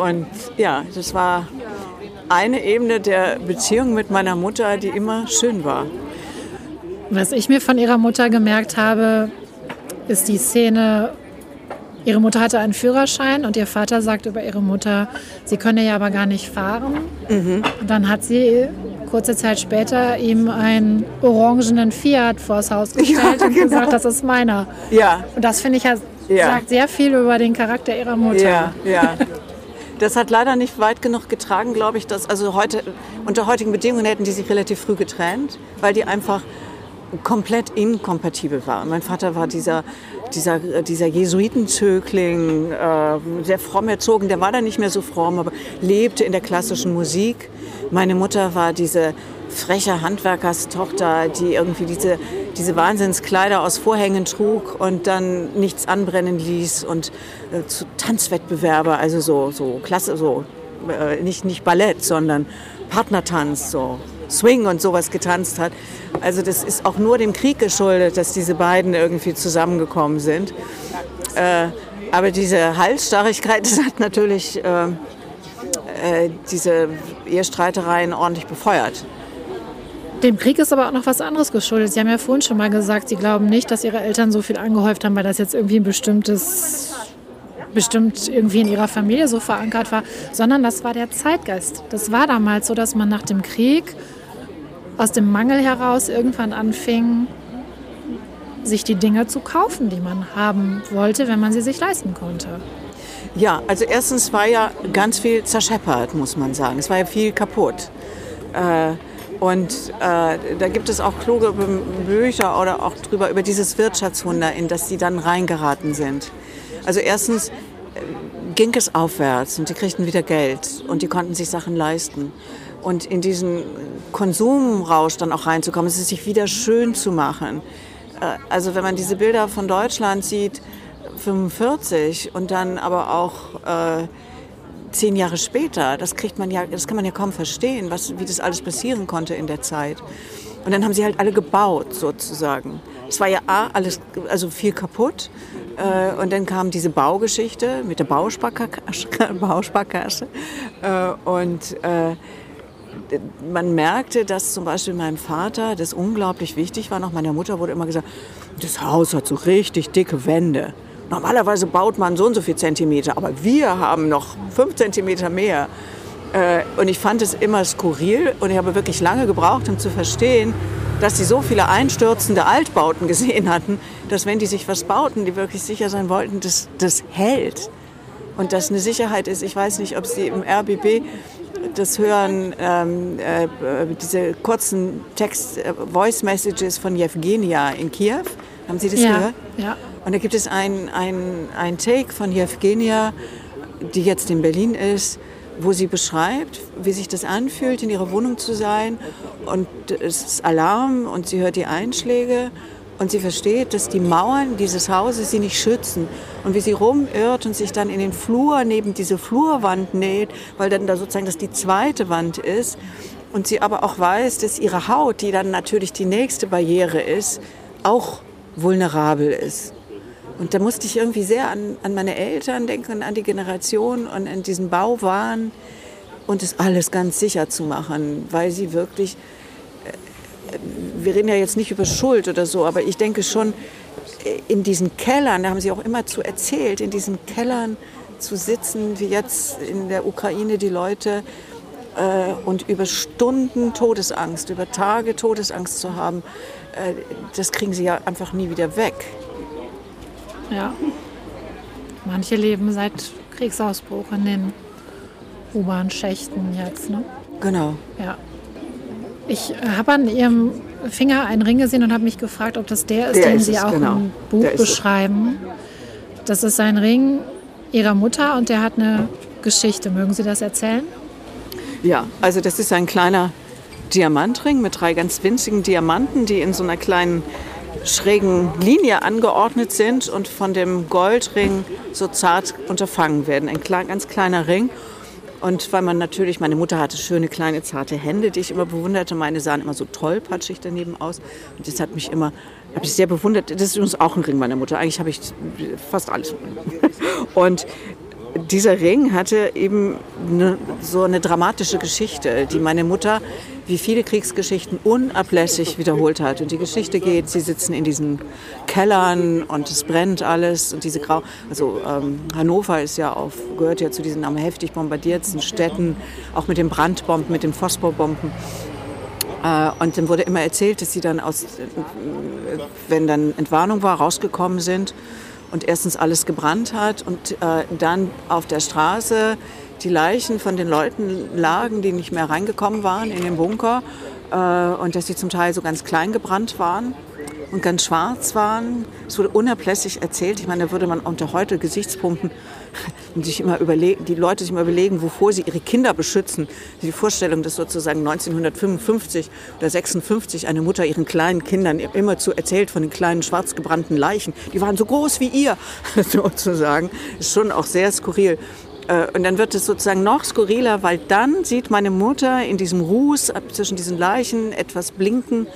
Und ja, das war eine Ebene der Beziehung mit meiner Mutter, die immer schön war. Was ich mir von ihrer Mutter gemerkt habe, ist die Szene, ihre Mutter hatte einen Führerschein und ihr Vater sagt über ihre Mutter, sie könne ja aber gar nicht fahren. Mhm. Und dann hat sie kurze Zeit später ihm einen orangenen Fiat vors Haus gestellt ja, und genau. gesagt, das ist meiner. Ja. Und das finde ich ja, ja, sagt sehr viel über den Charakter ihrer Mutter. Ja, ja. Das hat leider nicht weit genug getragen, glaube ich, dass also heute unter heutigen Bedingungen hätten die sich relativ früh getrennt, weil die einfach komplett inkompatibel war. Mein Vater war dieser, dieser, dieser Jesuitenzögling, äh, sehr fromm erzogen. Der war dann nicht mehr so fromm, aber lebte in der klassischen Musik. Meine Mutter war diese freche Handwerkerstochter, die irgendwie diese, diese Wahnsinnskleider aus Vorhängen trug und dann nichts anbrennen ließ und äh, zu Tanzwettbewerbe, also so, so klasse, so äh, nicht, nicht Ballett, sondern Partnertanz, so Swing und sowas getanzt hat. Also das ist auch nur dem Krieg geschuldet, dass diese beiden irgendwie zusammengekommen sind. Äh, aber diese Halsstarrigkeit, das hat natürlich äh, äh, diese Ehestreitereien ordentlich befeuert. Dem Krieg ist aber auch noch was anderes geschuldet. Sie haben ja vorhin schon mal gesagt, Sie glauben nicht, dass Ihre Eltern so viel angehäuft haben, weil das jetzt irgendwie ein bestimmtes bestimmt irgendwie in ihrer Familie so verankert war, sondern das war der Zeitgeist. Das war damals so, dass man nach dem Krieg aus dem Mangel heraus irgendwann anfing, sich die Dinge zu kaufen, die man haben wollte, wenn man sie sich leisten konnte. Ja, also erstens war ja ganz viel zerscheppert, muss man sagen. Es war ja viel kaputt. Äh, und äh, da gibt es auch kluge Bücher oder auch drüber über dieses Wirtschaftswunder, in das sie dann reingeraten sind. Also erstens äh, ging es aufwärts und die kriegten wieder Geld und die konnten sich Sachen leisten und in diesen Konsumrausch dann auch reinzukommen, es ist sich wieder schön zu machen. Äh, also wenn man diese Bilder von Deutschland sieht, 45 und dann aber auch äh, zehn Jahre später, das kriegt man ja, das kann man ja kaum verstehen, was, wie das alles passieren konnte in der Zeit. Und dann haben sie halt alle gebaut sozusagen. Es war ja A, alles, also viel kaputt. Äh, und dann kam diese Baugeschichte mit der Bausparkasse. Äh, und äh, man merkte, dass zum Beispiel meinem Vater das unglaublich wichtig war. Noch meiner Mutter wurde immer gesagt, das Haus hat so richtig dicke Wände. Normalerweise baut man so und so viel Zentimeter, aber wir haben noch fünf Zentimeter mehr. Äh, und ich fand es immer skurril und ich habe wirklich lange gebraucht, um zu verstehen, dass sie so viele einstürzende Altbauten gesehen hatten, dass wenn die sich was bauten, die wirklich sicher sein wollten, dass das hält. Und dass eine Sicherheit ist. Ich weiß nicht, ob Sie im RBB das hören, ähm, äh, diese kurzen Text, äh, Voice Messages von Jewgenia in Kiew. Haben Sie das ja, gehört? Ja. Und da gibt es ein, ein, ein Take von Jewgenia, die jetzt in Berlin ist, wo sie beschreibt, wie sich das anfühlt, in ihrer Wohnung zu sein. Und es ist Alarm und sie hört die Einschläge und sie versteht, dass die Mauern dieses Hauses sie nicht schützen. Und wie sie rumirrt und sich dann in den Flur neben diese Flurwand näht, weil dann da sozusagen das die zweite Wand ist. Und sie aber auch weiß, dass ihre Haut, die dann natürlich die nächste Barriere ist, auch vulnerabel ist. Und da musste ich irgendwie sehr an, an meine Eltern denken, an die Generation und an diesen Bauwahn und das alles ganz sicher zu machen, weil sie wirklich wir reden ja jetzt nicht über Schuld oder so, aber ich denke schon, in diesen Kellern, da haben Sie auch immer zu erzählt, in diesen Kellern zu sitzen, wie jetzt in der Ukraine die Leute, äh, und über Stunden Todesangst, über Tage Todesangst zu haben, äh, das kriegen Sie ja einfach nie wieder weg. Ja. Manche leben seit Kriegsausbruch in den U-Bahn-Schächten jetzt, ne? Genau. Ja. Ich habe an Ihrem Finger einen Ring gesehen und habe mich gefragt, ob das der ist, der den ist Sie es, auch genau. im Buch beschreiben. Das ist ein Ring Ihrer Mutter und der hat eine Geschichte. Mögen Sie das erzählen? Ja, also das ist ein kleiner Diamantring mit drei ganz winzigen Diamanten, die in so einer kleinen schrägen Linie angeordnet sind und von dem Goldring so zart unterfangen werden. Ein ganz kleiner Ring. Und weil man natürlich, meine Mutter hatte schöne kleine zarte Hände, die ich immer bewunderte. Meine sahen immer so tollpatschig daneben aus. Und das hat mich immer, habe ich sehr bewundert. Das ist übrigens auch ein Ring meiner Mutter. Eigentlich habe ich fast alles. Und dieser Ring hatte eben eine, so eine dramatische Geschichte, die meine Mutter, wie viele Kriegsgeschichten, unablässig wiederholt hat. Und die Geschichte geht, sie sitzen in diesen Kellern und es brennt alles und diese Grau... Also ähm, Hannover ist ja auf, gehört ja zu diesen am heftig bombardierten Städten, auch mit den Brandbomben, mit den Phosphorbomben. Äh, und dann wurde immer erzählt, dass sie dann aus, wenn dann Entwarnung war, rausgekommen sind und erstens alles gebrannt hat und äh, dann auf der Straße die Leichen von den Leuten lagen, die nicht mehr reingekommen waren in den Bunker äh, und dass sie zum Teil so ganz klein gebrannt waren und ganz schwarz waren. Es wurde unablässig erzählt. Ich meine, da würde man unter heute Gesichtspunkten sich immer überlegen, die Leute sich immer überlegen, wovor sie ihre Kinder beschützen. Die Vorstellung, dass sozusagen 1955 oder 56 eine Mutter ihren kleinen Kindern immer zu erzählt von den kleinen schwarz gebrannten Leichen, die waren so groß wie ihr, sozusagen, ist schon auch sehr skurril. Äh, und dann wird es sozusagen noch skurriler, weil dann sieht meine Mutter in diesem Ruß zwischen diesen Leichen etwas blinken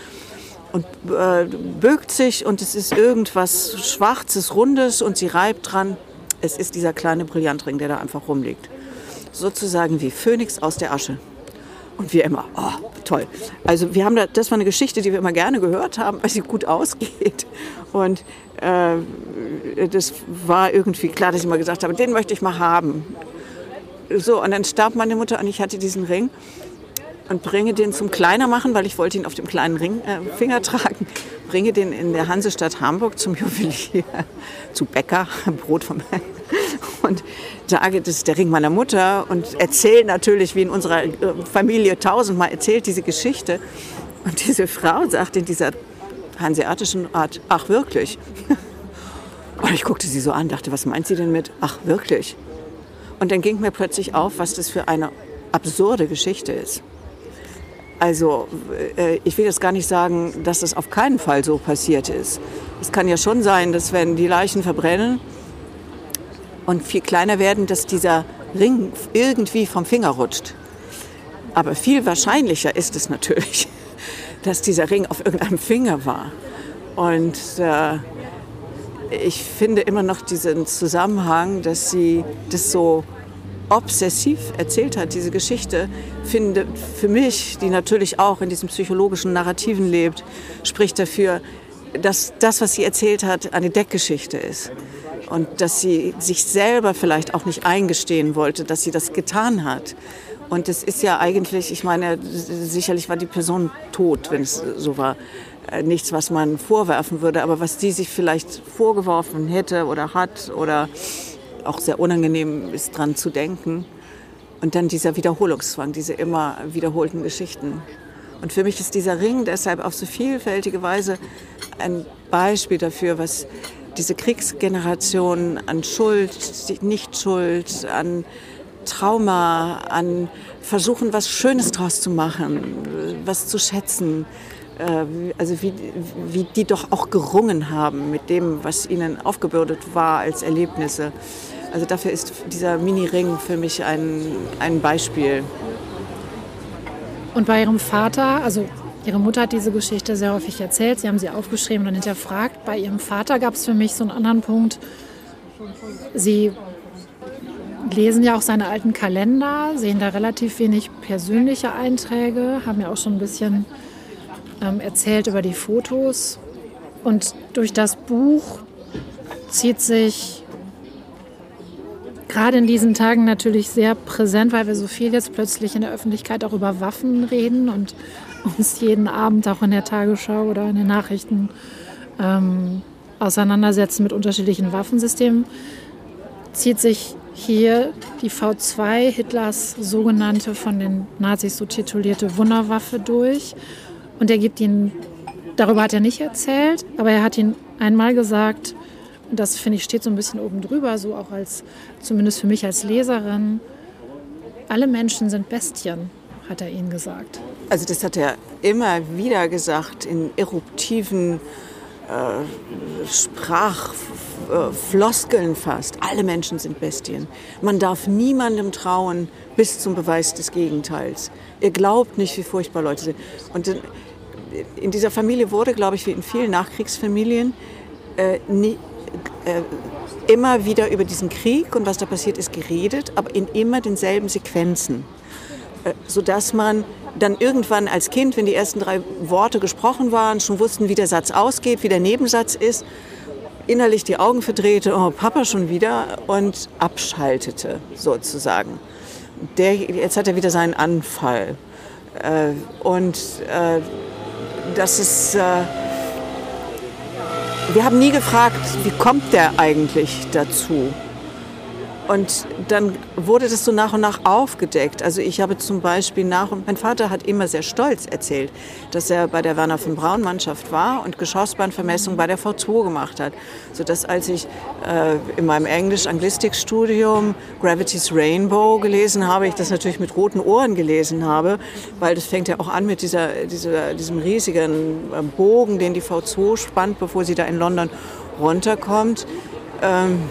und äh, bögt sich und es ist irgendwas Schwarzes, Rundes und sie reibt dran. Es ist dieser kleine Brillantring, der da einfach rumliegt. Sozusagen wie Phönix aus der Asche. Und wir immer, oh, toll. Also wir haben da, das war eine Geschichte, die wir immer gerne gehört haben, weil sie gut ausgeht. Und äh, das war irgendwie klar, dass ich immer gesagt habe, den möchte ich mal haben. So, und dann starb meine Mutter und ich hatte diesen Ring und bringe den zum Kleiner machen, weil ich wollte ihn auf dem kleinen Ring, äh, Finger tragen. Bringe den in der Hansestadt Hamburg zum Juwelier, zu Bäcker, Brot vom und sage, das ist der Ring meiner Mutter und erzähle natürlich, wie in unserer äh, Familie tausendmal erzählt, diese Geschichte. Und diese Frau sagt in dieser hanseatischen Art, ach wirklich? Und ich guckte sie so an, dachte, was meint sie denn mit, ach wirklich? Und dann ging mir plötzlich auf, was das für eine absurde Geschichte ist. Also äh, ich will jetzt gar nicht sagen, dass das auf keinen Fall so passiert ist. Es kann ja schon sein, dass wenn die Leichen verbrennen und viel kleiner werden, dass dieser Ring irgendwie vom Finger rutscht. Aber viel wahrscheinlicher ist es natürlich, dass dieser Ring auf irgendeinem Finger war. Und äh, ich finde immer noch diesen Zusammenhang, dass sie das so obsessiv erzählt hat, diese Geschichte, finde für mich, die natürlich auch in diesem psychologischen Narrativen lebt, spricht dafür, dass das, was sie erzählt hat, eine Deckgeschichte ist. Und dass sie sich selber vielleicht auch nicht eingestehen wollte, dass sie das getan hat. Und es ist ja eigentlich, ich meine, sicherlich war die Person tot, wenn es so war. Äh, nichts, was man vorwerfen würde, aber was die sich vielleicht vorgeworfen hätte oder hat oder auch sehr unangenehm ist, dran zu denken. Und dann dieser Wiederholungszwang, diese immer wiederholten Geschichten. Und für mich ist dieser Ring deshalb auf so vielfältige Weise ein Beispiel dafür, was diese Kriegsgeneration an Schuld, Nichtschuld, an Trauma, an Versuchen, was Schönes draus zu machen, was zu schätzen, äh, also wie, wie die doch auch gerungen haben mit dem, was ihnen aufgebürdet war als Erlebnisse. Also dafür ist dieser Mini-Ring für mich ein, ein Beispiel. Und bei Ihrem Vater, also Ihre Mutter hat diese Geschichte sehr häufig erzählt, Sie haben sie aufgeschrieben und hinterfragt. Bei Ihrem Vater gab es für mich so einen anderen Punkt. Sie lesen ja auch seine alten Kalender, sehen da relativ wenig persönliche Einträge, haben ja auch schon ein bisschen ähm, erzählt über die Fotos. Und durch das Buch zieht sich gerade in diesen Tagen natürlich sehr präsent, weil wir so viel jetzt plötzlich in der Öffentlichkeit auch über Waffen reden und uns jeden Abend auch in der Tagesschau oder in den Nachrichten ähm, auseinandersetzen mit unterschiedlichen Waffensystemen, zieht sich hier die V2, Hitlers sogenannte von den Nazis so titulierte Wunderwaffe durch. Und er gibt ihn, darüber hat er nicht erzählt, aber er hat ihn einmal gesagt, das finde ich steht so ein bisschen oben drüber, so auch als, zumindest für mich als Leserin, Alle Menschen sind Bestien, hat er ihnen gesagt. Also das hat er immer wieder gesagt in eruptiven Sprachfloskeln fast. Alle Menschen sind Bestien. Man darf niemandem trauen bis zum Beweis des Gegenteils. Ihr glaubt nicht, wie furchtbar Leute sind. Und in dieser Familie wurde, glaube ich, wie in vielen Nachkriegsfamilien, äh, nie, äh, immer wieder über diesen Krieg und was da passiert ist geredet, aber in immer denselben Sequenzen. Äh, sodass man dann irgendwann als Kind, wenn die ersten drei Worte gesprochen waren, schon wussten, wie der Satz ausgeht, wie der Nebensatz ist, innerlich die Augen verdrehte, oh Papa schon wieder und abschaltete sozusagen. Der, jetzt hat er wieder seinen Anfall. Äh, und äh, das ist, äh, wir haben nie gefragt, wie kommt der eigentlich dazu? Und dann wurde das so nach und nach aufgedeckt. Also ich habe zum Beispiel nach und mein Vater hat immer sehr stolz erzählt, dass er bei der Werner von Braun Mannschaft war und Geschossbahnvermessung bei der V2 gemacht hat. Sodass als ich äh, in meinem Englisch-Anglistik-Studium Gravity's Rainbow gelesen habe, ich das natürlich mit roten Ohren gelesen habe, weil das fängt ja auch an mit dieser, dieser diesem riesigen äh, Bogen, den die V2 spannt, bevor sie da in London runterkommt. Ähm,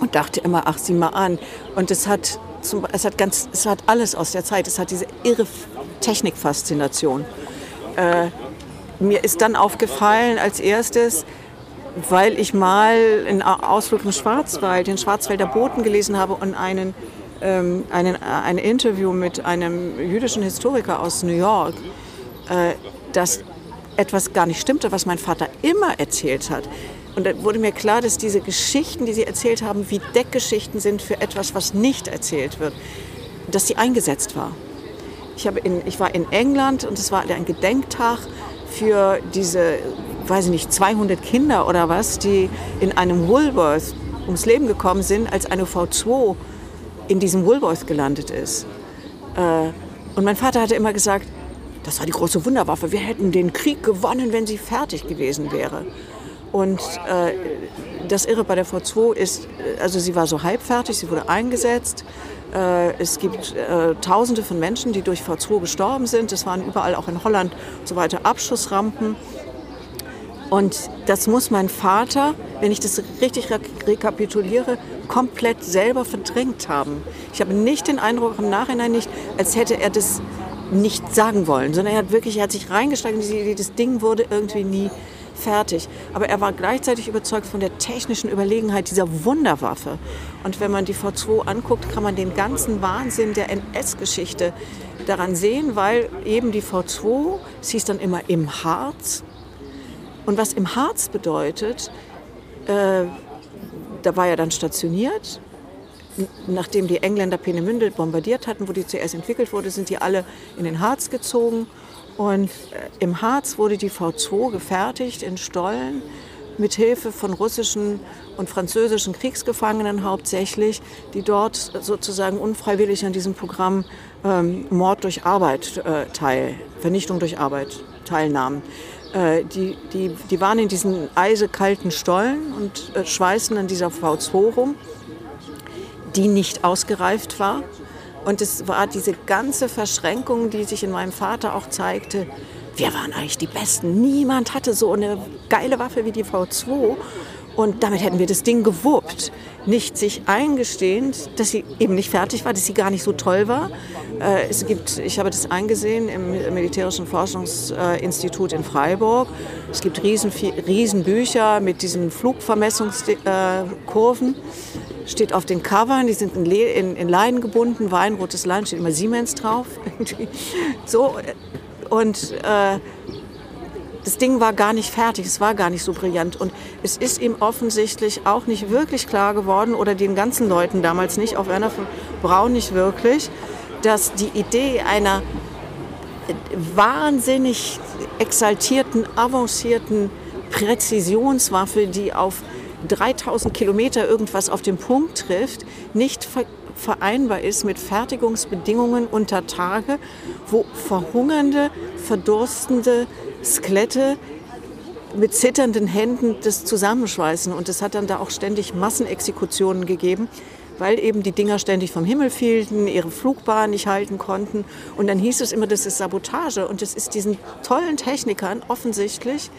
und dachte immer, ach, sieh mal an. Und es hat, zum, es hat, ganz, es hat alles aus der Zeit. Es hat diese irre Technikfaszination. Äh, mir ist dann aufgefallen als erstes, weil ich mal einen Ausflug im Schwarzwald, den Schwarzwälder Boten gelesen habe und einen, ähm, einen, äh, ein Interview mit einem jüdischen Historiker aus New York, äh, dass etwas gar nicht stimmte, was mein Vater immer erzählt hat. Und da wurde mir klar, dass diese Geschichten, die sie erzählt haben, wie Deckgeschichten sind für etwas, was nicht erzählt wird, dass sie eingesetzt war. Ich, habe in, ich war in England und es war ein Gedenktag für diese, weiß ich nicht, 200 Kinder oder was, die in einem Woolworth ums Leben gekommen sind, als eine V2 in diesem Woolworth gelandet ist. Äh, und mein Vater hatte immer gesagt, das war die große Wunderwaffe. Wir hätten den Krieg gewonnen, wenn sie fertig gewesen wäre. Und äh, das Irre bei der V2 ist, äh, also sie war so halbfertig, sie wurde eingesetzt. Äh, es gibt äh, Tausende von Menschen, die durch V2 gestorben sind. Es waren überall auch in Holland so weiter Abschussrampen. Und das muss mein Vater, wenn ich das richtig rekapituliere, komplett selber verdrängt haben. Ich habe nicht den Eindruck im Nachhinein nicht, als hätte er das nicht sagen wollen, sondern er hat wirklich, er hat sich reingesteigert, das Ding wurde irgendwie nie fertig. Aber er war gleichzeitig überzeugt von der technischen Überlegenheit dieser Wunderwaffe. Und wenn man die V2 anguckt, kann man den ganzen Wahnsinn der NS-Geschichte daran sehen, weil eben die V2, sie ist dann immer im Harz. Und was im Harz bedeutet, äh, da war er dann stationiert. Nachdem die Engländer Peenemünde bombardiert hatten, wo die zuerst entwickelt wurde, sind die alle in den Harz gezogen und äh, im Harz wurde die V2 gefertigt in Stollen mit Hilfe von russischen und französischen Kriegsgefangenen hauptsächlich, die dort sozusagen unfreiwillig an diesem Programm ähm, Mord durch Arbeit äh, teil, Vernichtung durch Arbeit teilnahmen. Äh, die, die, die waren in diesen eisekalten Stollen und äh, schweißen an dieser V2 rum, die nicht ausgereift war und es war diese ganze Verschränkung, die sich in meinem Vater auch zeigte. Wir waren eigentlich die Besten. Niemand hatte so eine geile Waffe wie die V2. Und damit hätten wir das Ding gewuppt. Nicht sich eingestehend, dass sie eben nicht fertig war, dass sie gar nicht so toll war. Äh, es gibt, ich habe das eingesehen im Militärischen Forschungsinstitut in Freiburg. Es gibt riesen, riesen mit diesen Flugvermessungskurven steht auf den Covern, die sind in, Le in, in Leinen gebunden, weinrotes Lein, steht immer Siemens drauf. so, und äh, das Ding war gar nicht fertig, es war gar nicht so brillant. Und es ist ihm offensichtlich auch nicht wirklich klar geworden, oder den ganzen Leuten damals nicht, auch Werner von Braun nicht wirklich, dass die Idee einer wahnsinnig exaltierten, avancierten Präzisionswaffe, die auf 3000 Kilometer irgendwas auf den Punkt trifft, nicht vereinbar ist mit Fertigungsbedingungen unter Tage, wo verhungernde, verdurstende Skelette mit zitternden Händen das zusammenschweißen. Und es hat dann da auch ständig Massenexekutionen gegeben, weil eben die Dinger ständig vom Himmel fielten, ihre Flugbahn nicht halten konnten. Und dann hieß es immer, das ist Sabotage. Und es ist diesen tollen Technikern offensichtlich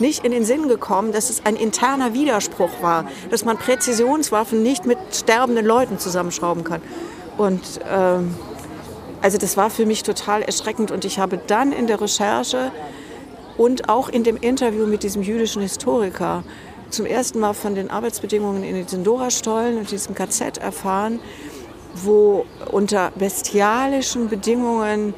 nicht in den Sinn gekommen, dass es ein interner Widerspruch war, dass man Präzisionswaffen nicht mit sterbenden Leuten zusammenschrauben kann. Und ähm, also das war für mich total erschreckend. Und ich habe dann in der Recherche und auch in dem Interview mit diesem jüdischen Historiker zum ersten Mal von den Arbeitsbedingungen in den Dora-Stollen und diesem KZ erfahren, wo unter bestialischen Bedingungen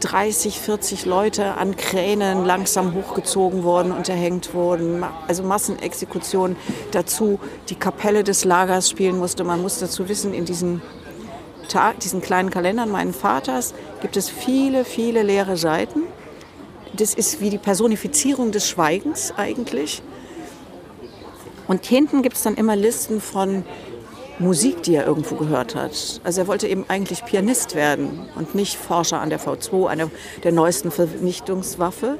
30, 40 Leute an Kränen langsam hochgezogen wurden, unterhängt wurden, also Massenexekutionen. Dazu die Kapelle des Lagers spielen musste. Man muss dazu wissen, in diesen, Tag, diesen kleinen Kalendern meines Vaters gibt es viele, viele leere Seiten. Das ist wie die Personifizierung des Schweigens eigentlich. Und hinten gibt es dann immer Listen von Musik, die er irgendwo gehört hat. Also er wollte eben eigentlich Pianist werden und nicht Forscher an der V2, einer der neuesten Vernichtungswaffe.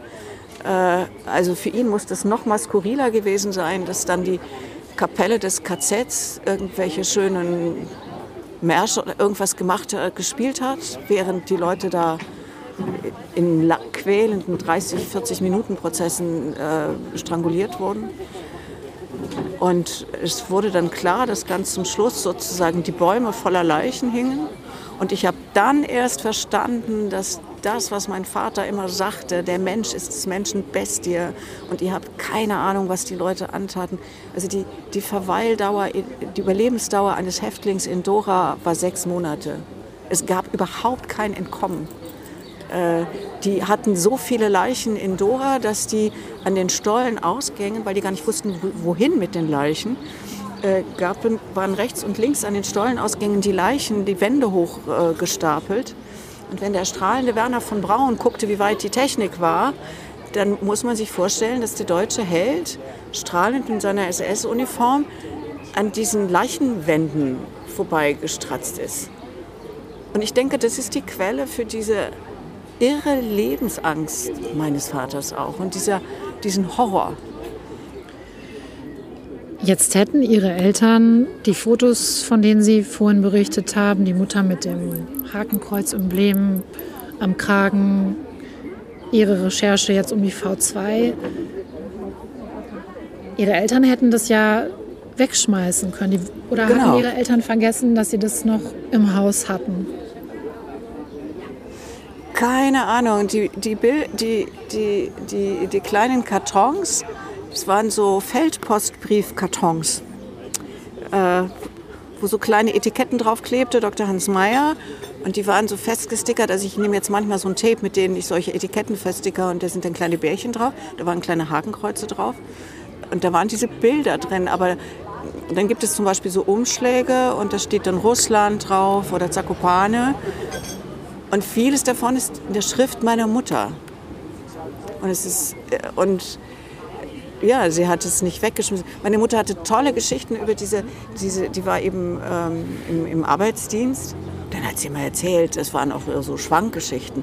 Äh, also für ihn muss das noch mal skurriler gewesen sein, dass dann die Kapelle des KZs irgendwelche schönen Märsche oder irgendwas gemacht, äh, gespielt hat, während die Leute da in quälenden 30, 40 Minuten Prozessen äh, stranguliert wurden. Und es wurde dann klar, dass ganz zum Schluss sozusagen die Bäume voller Leichen hingen. Und ich habe dann erst verstanden, dass das, was mein Vater immer sagte, der Mensch ist des Menschen Bestie und ihr habt keine Ahnung, was die Leute antaten. Also die, die Verweildauer, die Überlebensdauer eines Häftlings in Dora war sechs Monate. Es gab überhaupt kein Entkommen. Äh, die hatten so viele Leichen in Dora, dass die an den Stollenausgängen, weil die gar nicht wussten, wohin mit den Leichen, äh, gab, waren rechts und links an den Stollenausgängen die Leichen, die Wände hochgestapelt. Und wenn der strahlende Werner von Braun guckte, wie weit die Technik war, dann muss man sich vorstellen, dass der deutsche Held strahlend in seiner SS-Uniform an diesen Leichenwänden vorbeigestratzt ist. Und ich denke, das ist die Quelle für diese irre Lebensangst meines Vaters auch und dieser, diesen Horror. Jetzt hätten Ihre Eltern die Fotos, von denen Sie vorhin berichtet haben, die Mutter mit dem Hakenkreuz-Emblem am Kragen, Ihre Recherche jetzt um die V2. Ihre Eltern hätten das ja wegschmeißen können. Oder genau. haben Ihre Eltern vergessen, dass Sie das noch im Haus hatten? Keine Ahnung. Die, die, die, die, die, die kleinen Kartons, das waren so Feldpostbriefkartons, äh, wo so kleine Etiketten drauf klebte, Dr. Hans Meyer. Und die waren so festgestickert. Also ich nehme jetzt manchmal so ein Tape, mit dem ich solche Etiketten feststicker und da sind dann kleine Bärchen drauf. Da waren kleine Hakenkreuze drauf. Und da waren diese Bilder drin. Aber dann gibt es zum Beispiel so Umschläge und da steht dann Russland drauf oder Zakopane. Und vieles davon ist in der Schrift meiner Mutter. Und es ist, äh, und ja, sie hat es nicht weggeschmissen. Meine Mutter hatte tolle Geschichten über diese, diese die war eben ähm, im, im Arbeitsdienst. Dann hat sie mir erzählt, es waren auch so Schwankgeschichten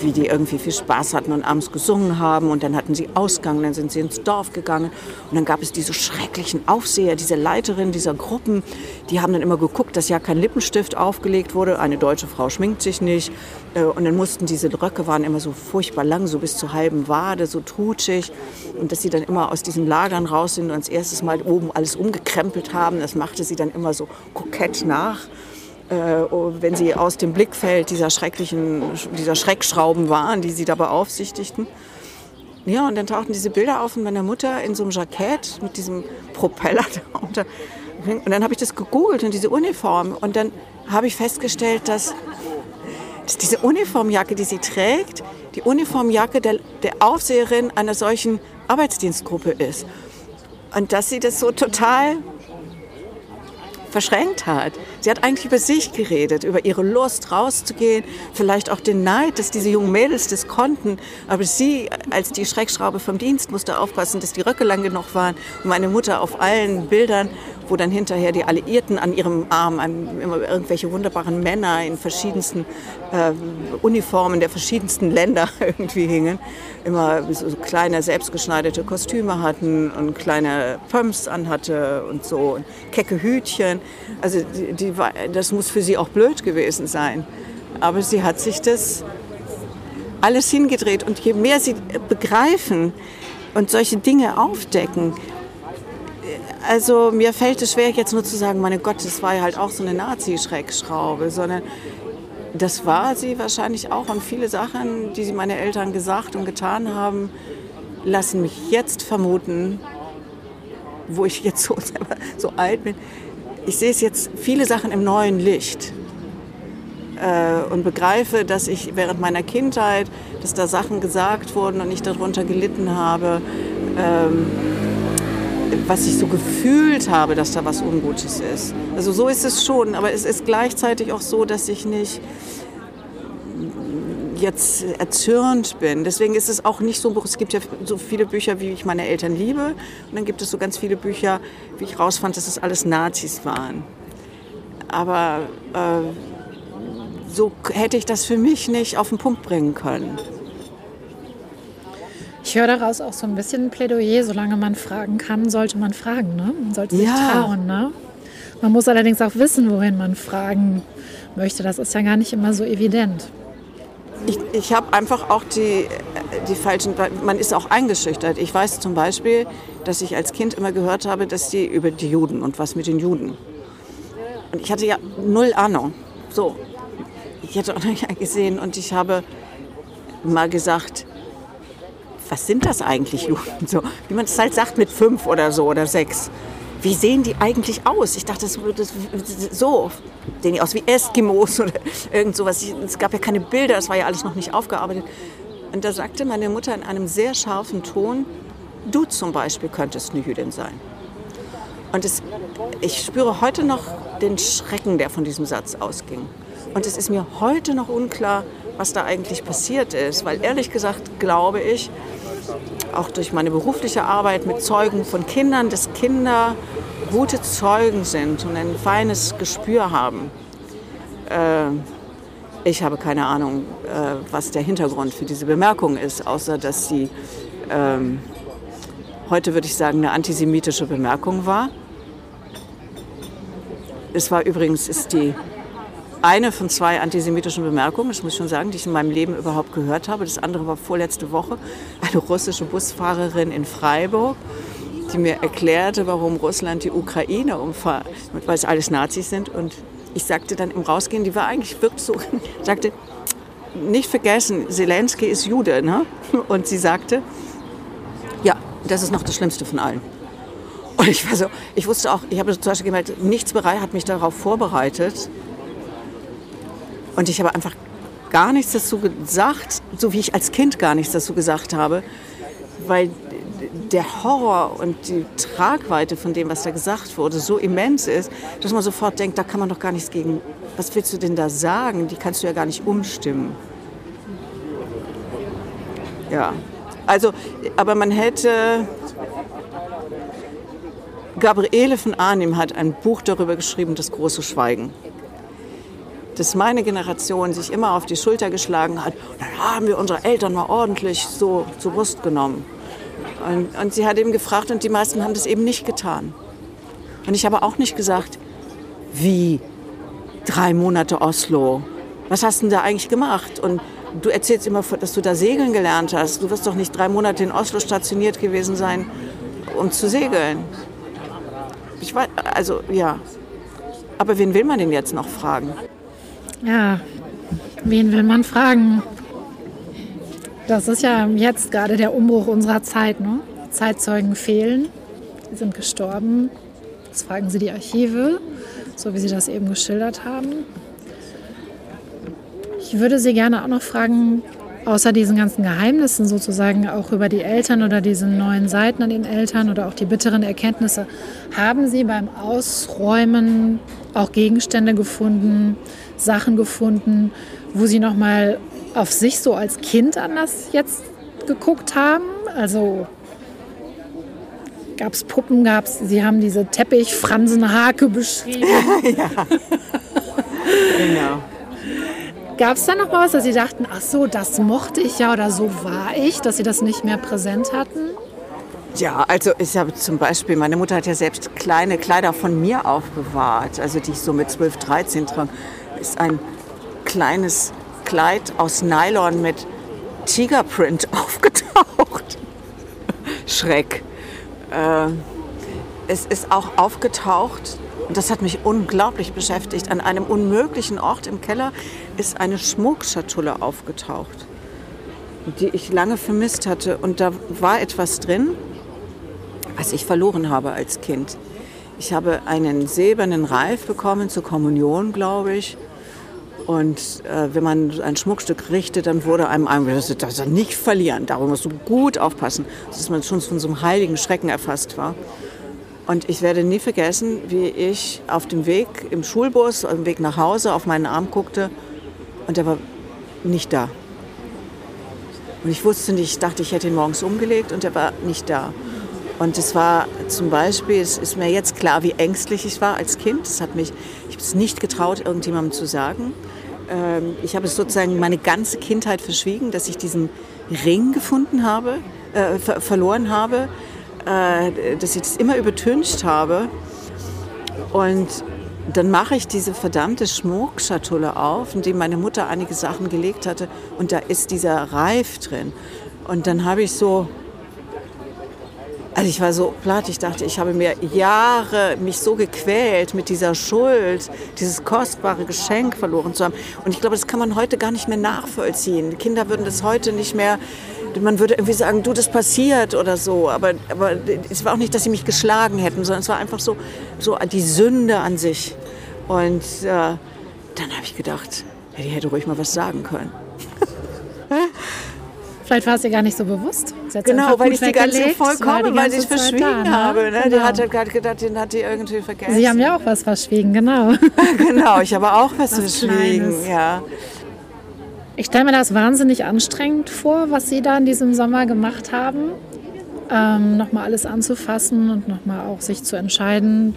wie die irgendwie viel Spaß hatten und abends gesungen haben. Und dann hatten sie Ausgang, dann sind sie ins Dorf gegangen. Und dann gab es diese schrecklichen Aufseher, diese Leiterin dieser Gruppen. Die haben dann immer geguckt, dass ja kein Lippenstift aufgelegt wurde. Eine deutsche Frau schminkt sich nicht. Äh, und dann mussten diese Röcke waren immer so furchtbar lang, so bis zur halben Wade, so trutschig. Und dass sie dann immer aus diesen Lagern raus sind und als erstes Mal oben alles umgekrempelt haben. Das machte sie dann immer so kokett nach wenn sie aus dem Blickfeld dieser schrecklichen, dieser Schreckschrauben waren, die sie da beaufsichtigten. Ja, und dann tauchten diese Bilder auf von meiner Mutter in so einem Jackett mit diesem Propeller darunter. Und dann habe ich das gegoogelt und diese Uniform. Und dann habe ich festgestellt, dass, dass, diese Uniformjacke, die sie trägt, die Uniformjacke der, der Aufseherin einer solchen Arbeitsdienstgruppe ist. Und dass sie das so total verschränkt hat. Sie hat eigentlich über sich geredet, über ihre Lust rauszugehen, vielleicht auch den Neid, dass diese jungen Mädels das konnten. Aber sie als die Schreckschraube vom Dienst musste aufpassen, dass die Röcke lang genug waren. Und meine Mutter auf allen Bildern wo dann hinterher die Alliierten an ihrem Arm immer irgendwelche wunderbaren Männer in verschiedensten äh, Uniformen der verschiedensten Länder irgendwie hingen, immer so kleine selbstgeschneiderte Kostüme hatten und kleine Pumps anhatte und so und kecke Hütchen. Also die, die, das muss für sie auch blöd gewesen sein. Aber sie hat sich das alles hingedreht und je mehr sie begreifen und solche Dinge aufdecken, also mir fällt es schwer, jetzt nur zu sagen, meine Gott, das war ja halt auch so eine Nazi-Schreckschraube, sondern das war sie wahrscheinlich auch. Und viele Sachen, die meine Eltern gesagt und getan haben, lassen mich jetzt vermuten, wo ich jetzt so, so alt bin, ich sehe es jetzt viele Sachen im neuen Licht äh, und begreife, dass ich während meiner Kindheit, dass da Sachen gesagt wurden und ich darunter gelitten habe. Ähm, was ich so gefühlt habe, dass da was Ungutes ist. Also so ist es schon, aber es ist gleichzeitig auch so, dass ich nicht jetzt erzürnt bin. Deswegen ist es auch nicht so ein Buch. Es gibt ja so viele Bücher, wie ich meine Eltern liebe. Und dann gibt es so ganz viele Bücher, wie ich rausfand, dass es alles Nazis waren. Aber äh, so hätte ich das für mich nicht auf den Punkt bringen können. Ich höre daraus auch so ein bisschen ein Plädoyer, solange man fragen kann, sollte man fragen. Ne? Man sollte sich ja. trauen. Ne? Man muss allerdings auch wissen, wohin man fragen möchte. Das ist ja gar nicht immer so evident. Ich, ich habe einfach auch die, die falschen, man ist auch eingeschüchtert. Ich weiß zum Beispiel, dass ich als Kind immer gehört habe, dass die über die Juden und was mit den Juden. Und ich hatte ja null Ahnung. So, ich hätte auch nicht gesehen und ich habe mal gesagt, was sind das eigentlich Juden? So, wie man es halt sagt mit fünf oder so oder sechs. Wie sehen die eigentlich aus? Ich dachte, das, das, so sehen die aus wie Eskimos oder irgend sowas. Es gab ja keine Bilder, das war ja alles noch nicht aufgearbeitet. Und da sagte meine Mutter in einem sehr scharfen Ton, du zum Beispiel könntest eine Jüdin sein. Und es, ich spüre heute noch den Schrecken, der von diesem Satz ausging. Und es ist mir heute noch unklar, was da eigentlich passiert ist. Weil ehrlich gesagt glaube ich, auch durch meine berufliche Arbeit mit Zeugen von Kindern, dass Kinder gute Zeugen sind und ein feines Gespür haben. Äh, ich habe keine Ahnung, äh, was der Hintergrund für diese Bemerkung ist, außer dass sie ähm, heute würde ich sagen eine antisemitische Bemerkung war. Es war übrigens ist die eine von zwei antisemitischen Bemerkungen, das muss ich schon sagen, die ich in meinem Leben überhaupt gehört habe. Das andere war vorletzte Woche eine russische Busfahrerin in Freiburg, die mir erklärte, warum Russland die Ukraine umfahrt, weil es alles Nazis sind. Und ich sagte dann im Rausgehen, die war eigentlich wirklich so, sagte, nicht vergessen, Zelensky ist Jude. Ne? Und sie sagte, ja, das ist noch das Schlimmste von allen. Und ich war so, ich wusste auch, ich habe zum Beispiel gemerkt, nichts bereit hat mich darauf vorbereitet, und ich habe einfach gar nichts dazu gesagt, so wie ich als Kind gar nichts dazu gesagt habe, weil der Horror und die Tragweite von dem, was da gesagt wurde, so immens ist, dass man sofort denkt, da kann man doch gar nichts gegen. Was willst du denn da sagen? Die kannst du ja gar nicht umstimmen. Ja, also, aber man hätte. Gabriele von Arnim hat ein Buch darüber geschrieben, Das große Schweigen dass meine Generation sich immer auf die Schulter geschlagen hat. Dann haben wir unsere Eltern mal ordentlich so zur Brust genommen. Und, und sie hat eben gefragt und die meisten haben das eben nicht getan. Und ich habe auch nicht gesagt, wie drei Monate Oslo. Was hast du denn da eigentlich gemacht? Und du erzählst immer, dass du da segeln gelernt hast. Du wirst doch nicht drei Monate in Oslo stationiert gewesen sein, um zu segeln. Ich weiß, also ja. Aber wen will man denn jetzt noch fragen? Ja, wen will man fragen? Das ist ja jetzt gerade der Umbruch unserer Zeit. Ne? Zeitzeugen fehlen, sie sind gestorben. Jetzt fragen Sie die Archive, so wie Sie das eben geschildert haben. Ich würde Sie gerne auch noch fragen, außer diesen ganzen Geheimnissen sozusagen auch über die Eltern oder diesen neuen Seiten an den Eltern oder auch die bitteren Erkenntnisse, haben Sie beim Ausräumen auch Gegenstände gefunden, Sachen gefunden, wo Sie noch mal auf sich so als Kind anders jetzt geguckt haben? Also Gab es Puppen, gab es, Sie haben diese Teppichfransenhake beschrieben. ja, genau. Gab es da noch mal was, dass Sie dachten, ach so, das mochte ich ja oder so war ich, dass Sie das nicht mehr präsent hatten? Ja, also ich habe zum Beispiel, meine Mutter hat ja selbst kleine Kleider von mir aufbewahrt, also die ich so mit 12, 13 trage. Ist ein kleines Kleid aus Nylon mit Tigerprint aufgetaucht. Schreck. Äh, es ist auch aufgetaucht, und das hat mich unglaublich beschäftigt, an einem unmöglichen Ort im Keller ist eine Schmuckschatulle aufgetaucht, die ich lange vermisst hatte. Und da war etwas drin, was ich verloren habe als Kind. Ich habe einen silbernen Reif bekommen zur Kommunion, glaube ich. Und äh, wenn man ein Schmuckstück richtet, dann wurde einem eingesetzt, das er nicht verlieren. Darum musst du gut aufpassen, dass man schon von so einem heiligen Schrecken erfasst war. Und ich werde nie vergessen, wie ich auf dem Weg im Schulbus, auf dem Weg nach Hause, auf meinen Arm guckte und er war nicht da. Und ich wusste nicht, ich dachte, ich hätte ihn morgens umgelegt und er war nicht da. Und es war zum Beispiel, es ist mir jetzt klar, wie ängstlich ich war als Kind. Es hat mich, es nicht getraut, irgendjemandem zu sagen. Ähm, ich habe es sozusagen meine ganze Kindheit verschwiegen, dass ich diesen Ring gefunden habe, äh, ver verloren habe, äh, dass ich das immer übertüncht habe. Und dann mache ich diese verdammte Schmuckschatulle auf, in die meine Mutter einige Sachen gelegt hatte. Und da ist dieser Reif drin. Und dann habe ich so also ich war so platt, ich dachte, ich habe mir Jahre mich so gequält mit dieser Schuld, dieses kostbare Geschenk verloren zu haben. Und ich glaube, das kann man heute gar nicht mehr nachvollziehen. Die Kinder würden das heute nicht mehr, man würde irgendwie sagen, du, das passiert oder so. Aber, aber es war auch nicht, dass sie mich geschlagen hätten, sondern es war einfach so, so die Sünde an sich. Und äh, dann habe ich gedacht, ja, die hätte ruhig mal was sagen können. Vielleicht war es ihr gar nicht so bewusst. Genau, weil ich die ganze vollkommen, weil ich verschwiegen da, ne? habe. Ne? Genau. Die hat halt gerade gedacht, den hat die irgendwie vergessen. Sie haben ja auch was verschwiegen, genau. genau, ich habe auch was, was verschwiegen, Kleines. ja. Ich stelle mir das wahnsinnig anstrengend vor, was Sie da in diesem Sommer gemacht haben. Ähm, nochmal alles anzufassen und nochmal auch sich zu entscheiden.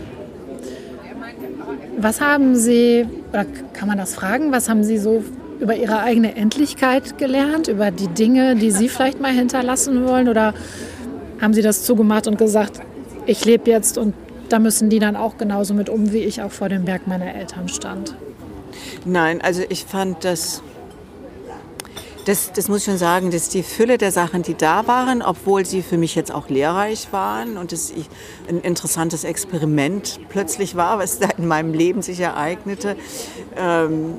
Was haben Sie, oder kann man das fragen, was haben Sie so über ihre eigene Endlichkeit gelernt, über die Dinge, die sie vielleicht mal hinterlassen wollen? Oder haben sie das zugemacht und gesagt, ich lebe jetzt und da müssen die dann auch genauso mit um, wie ich auch vor dem Berg meiner Eltern stand? Nein, also ich fand das, das, das muss ich schon sagen, dass die Fülle der Sachen, die da waren, obwohl sie für mich jetzt auch lehrreich waren und es ein interessantes Experiment plötzlich war, was da in meinem Leben sich ereignete, ähm,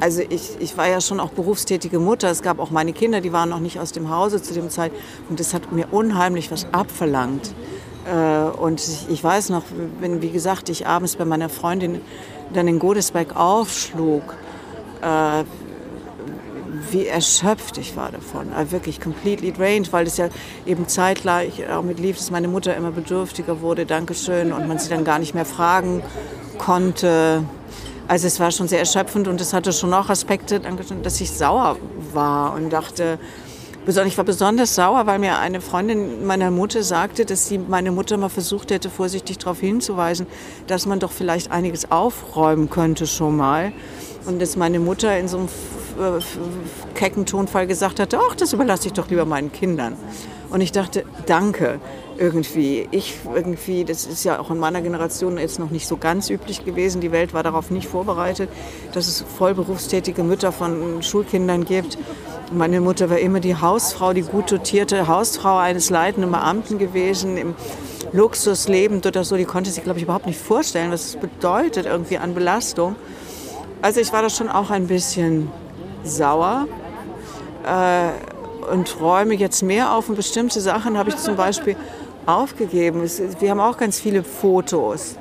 also ich, ich war ja schon auch berufstätige Mutter. Es gab auch meine Kinder, die waren noch nicht aus dem Hause zu dem Zeit. Und das hat mir unheimlich was abverlangt. Äh, und ich weiß noch, wenn, wie gesagt, ich abends bei meiner Freundin dann in Godesberg aufschlug, äh, wie erschöpft ich war davon. Wirklich completely drained, weil es ja eben zeitgleich auch mit lief, dass meine Mutter immer bedürftiger wurde, Dankeschön, und man sie dann gar nicht mehr fragen konnte. Also es war schon sehr erschöpfend und es hatte schon auch Aspekte, dass ich sauer war und dachte, ich war besonders sauer, weil mir eine Freundin meiner Mutter sagte, dass sie meine Mutter mal versucht hätte, vorsichtig darauf hinzuweisen, dass man doch vielleicht einiges aufräumen könnte schon mal. Und dass meine Mutter in so einem kecken Tonfall gesagt hatte, ach, das überlasse ich doch lieber meinen Kindern. Und ich dachte, danke irgendwie. Ich irgendwie, das ist ja auch in meiner Generation jetzt noch nicht so ganz üblich gewesen. Die Welt war darauf nicht vorbereitet, dass es vollberufstätige Mütter von Schulkindern gibt. Meine Mutter war immer die Hausfrau, die gut dotierte Hausfrau eines leitenden Beamten gewesen, im Luxus lebend oder so. Die konnte sich, glaube ich, überhaupt nicht vorstellen, was es bedeutet irgendwie an Belastung. Also ich war da schon auch ein bisschen sauer. Äh, und räume jetzt mehr auf. Und bestimmte Sachen habe ich zum Beispiel aufgegeben. Wir haben auch ganz viele Fotos.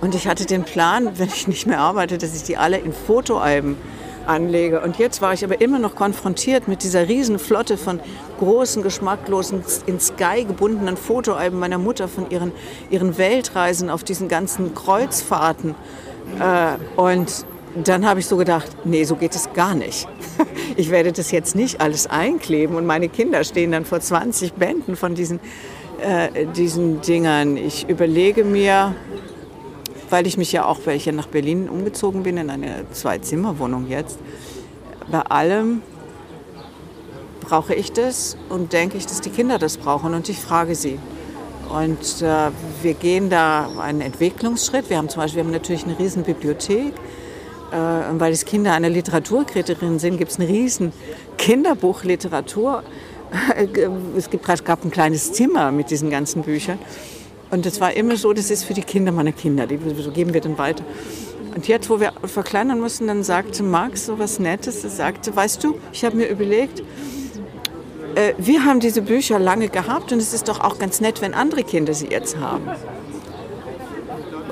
Und ich hatte den Plan, wenn ich nicht mehr arbeite, dass ich die alle in Fotoalben anlege. Und jetzt war ich aber immer noch konfrontiert mit dieser riesen Flotte von großen, geschmacklosen, in Sky gebundenen Fotoalben meiner Mutter von ihren, ihren Weltreisen auf diesen ganzen Kreuzfahrten. Äh, und dann habe ich so gedacht, nee, so geht es gar nicht. Ich werde das jetzt nicht alles einkleben und meine Kinder stehen dann vor 20 Bänden von diesen äh, diesen Dingern. Ich überlege mir, weil ich mich ja auch, weil ich ja nach Berlin umgezogen bin, in eine Zwei-Zimmer-Wohnung jetzt, bei allem brauche ich das und denke ich, dass die Kinder das brauchen und ich frage sie. Und äh, wir gehen da einen Entwicklungsschritt. Wir haben zum Beispiel wir haben natürlich eine riesen Bibliothek. Äh, weil es Kinder eine Literaturkritikerin sind, gibt es eine riesen Kinderbuchliteratur. es gibt, gab ein kleines Zimmer mit diesen ganzen Büchern. Und es war immer so, das ist für die Kinder meiner Kinder, die so geben wir dann weiter. Und jetzt, wo wir verkleinern mussten, dann sagte Max so was Nettes. Er sagte, weißt du, ich habe mir überlegt, äh, wir haben diese Bücher lange gehabt und es ist doch auch ganz nett, wenn andere Kinder sie jetzt haben.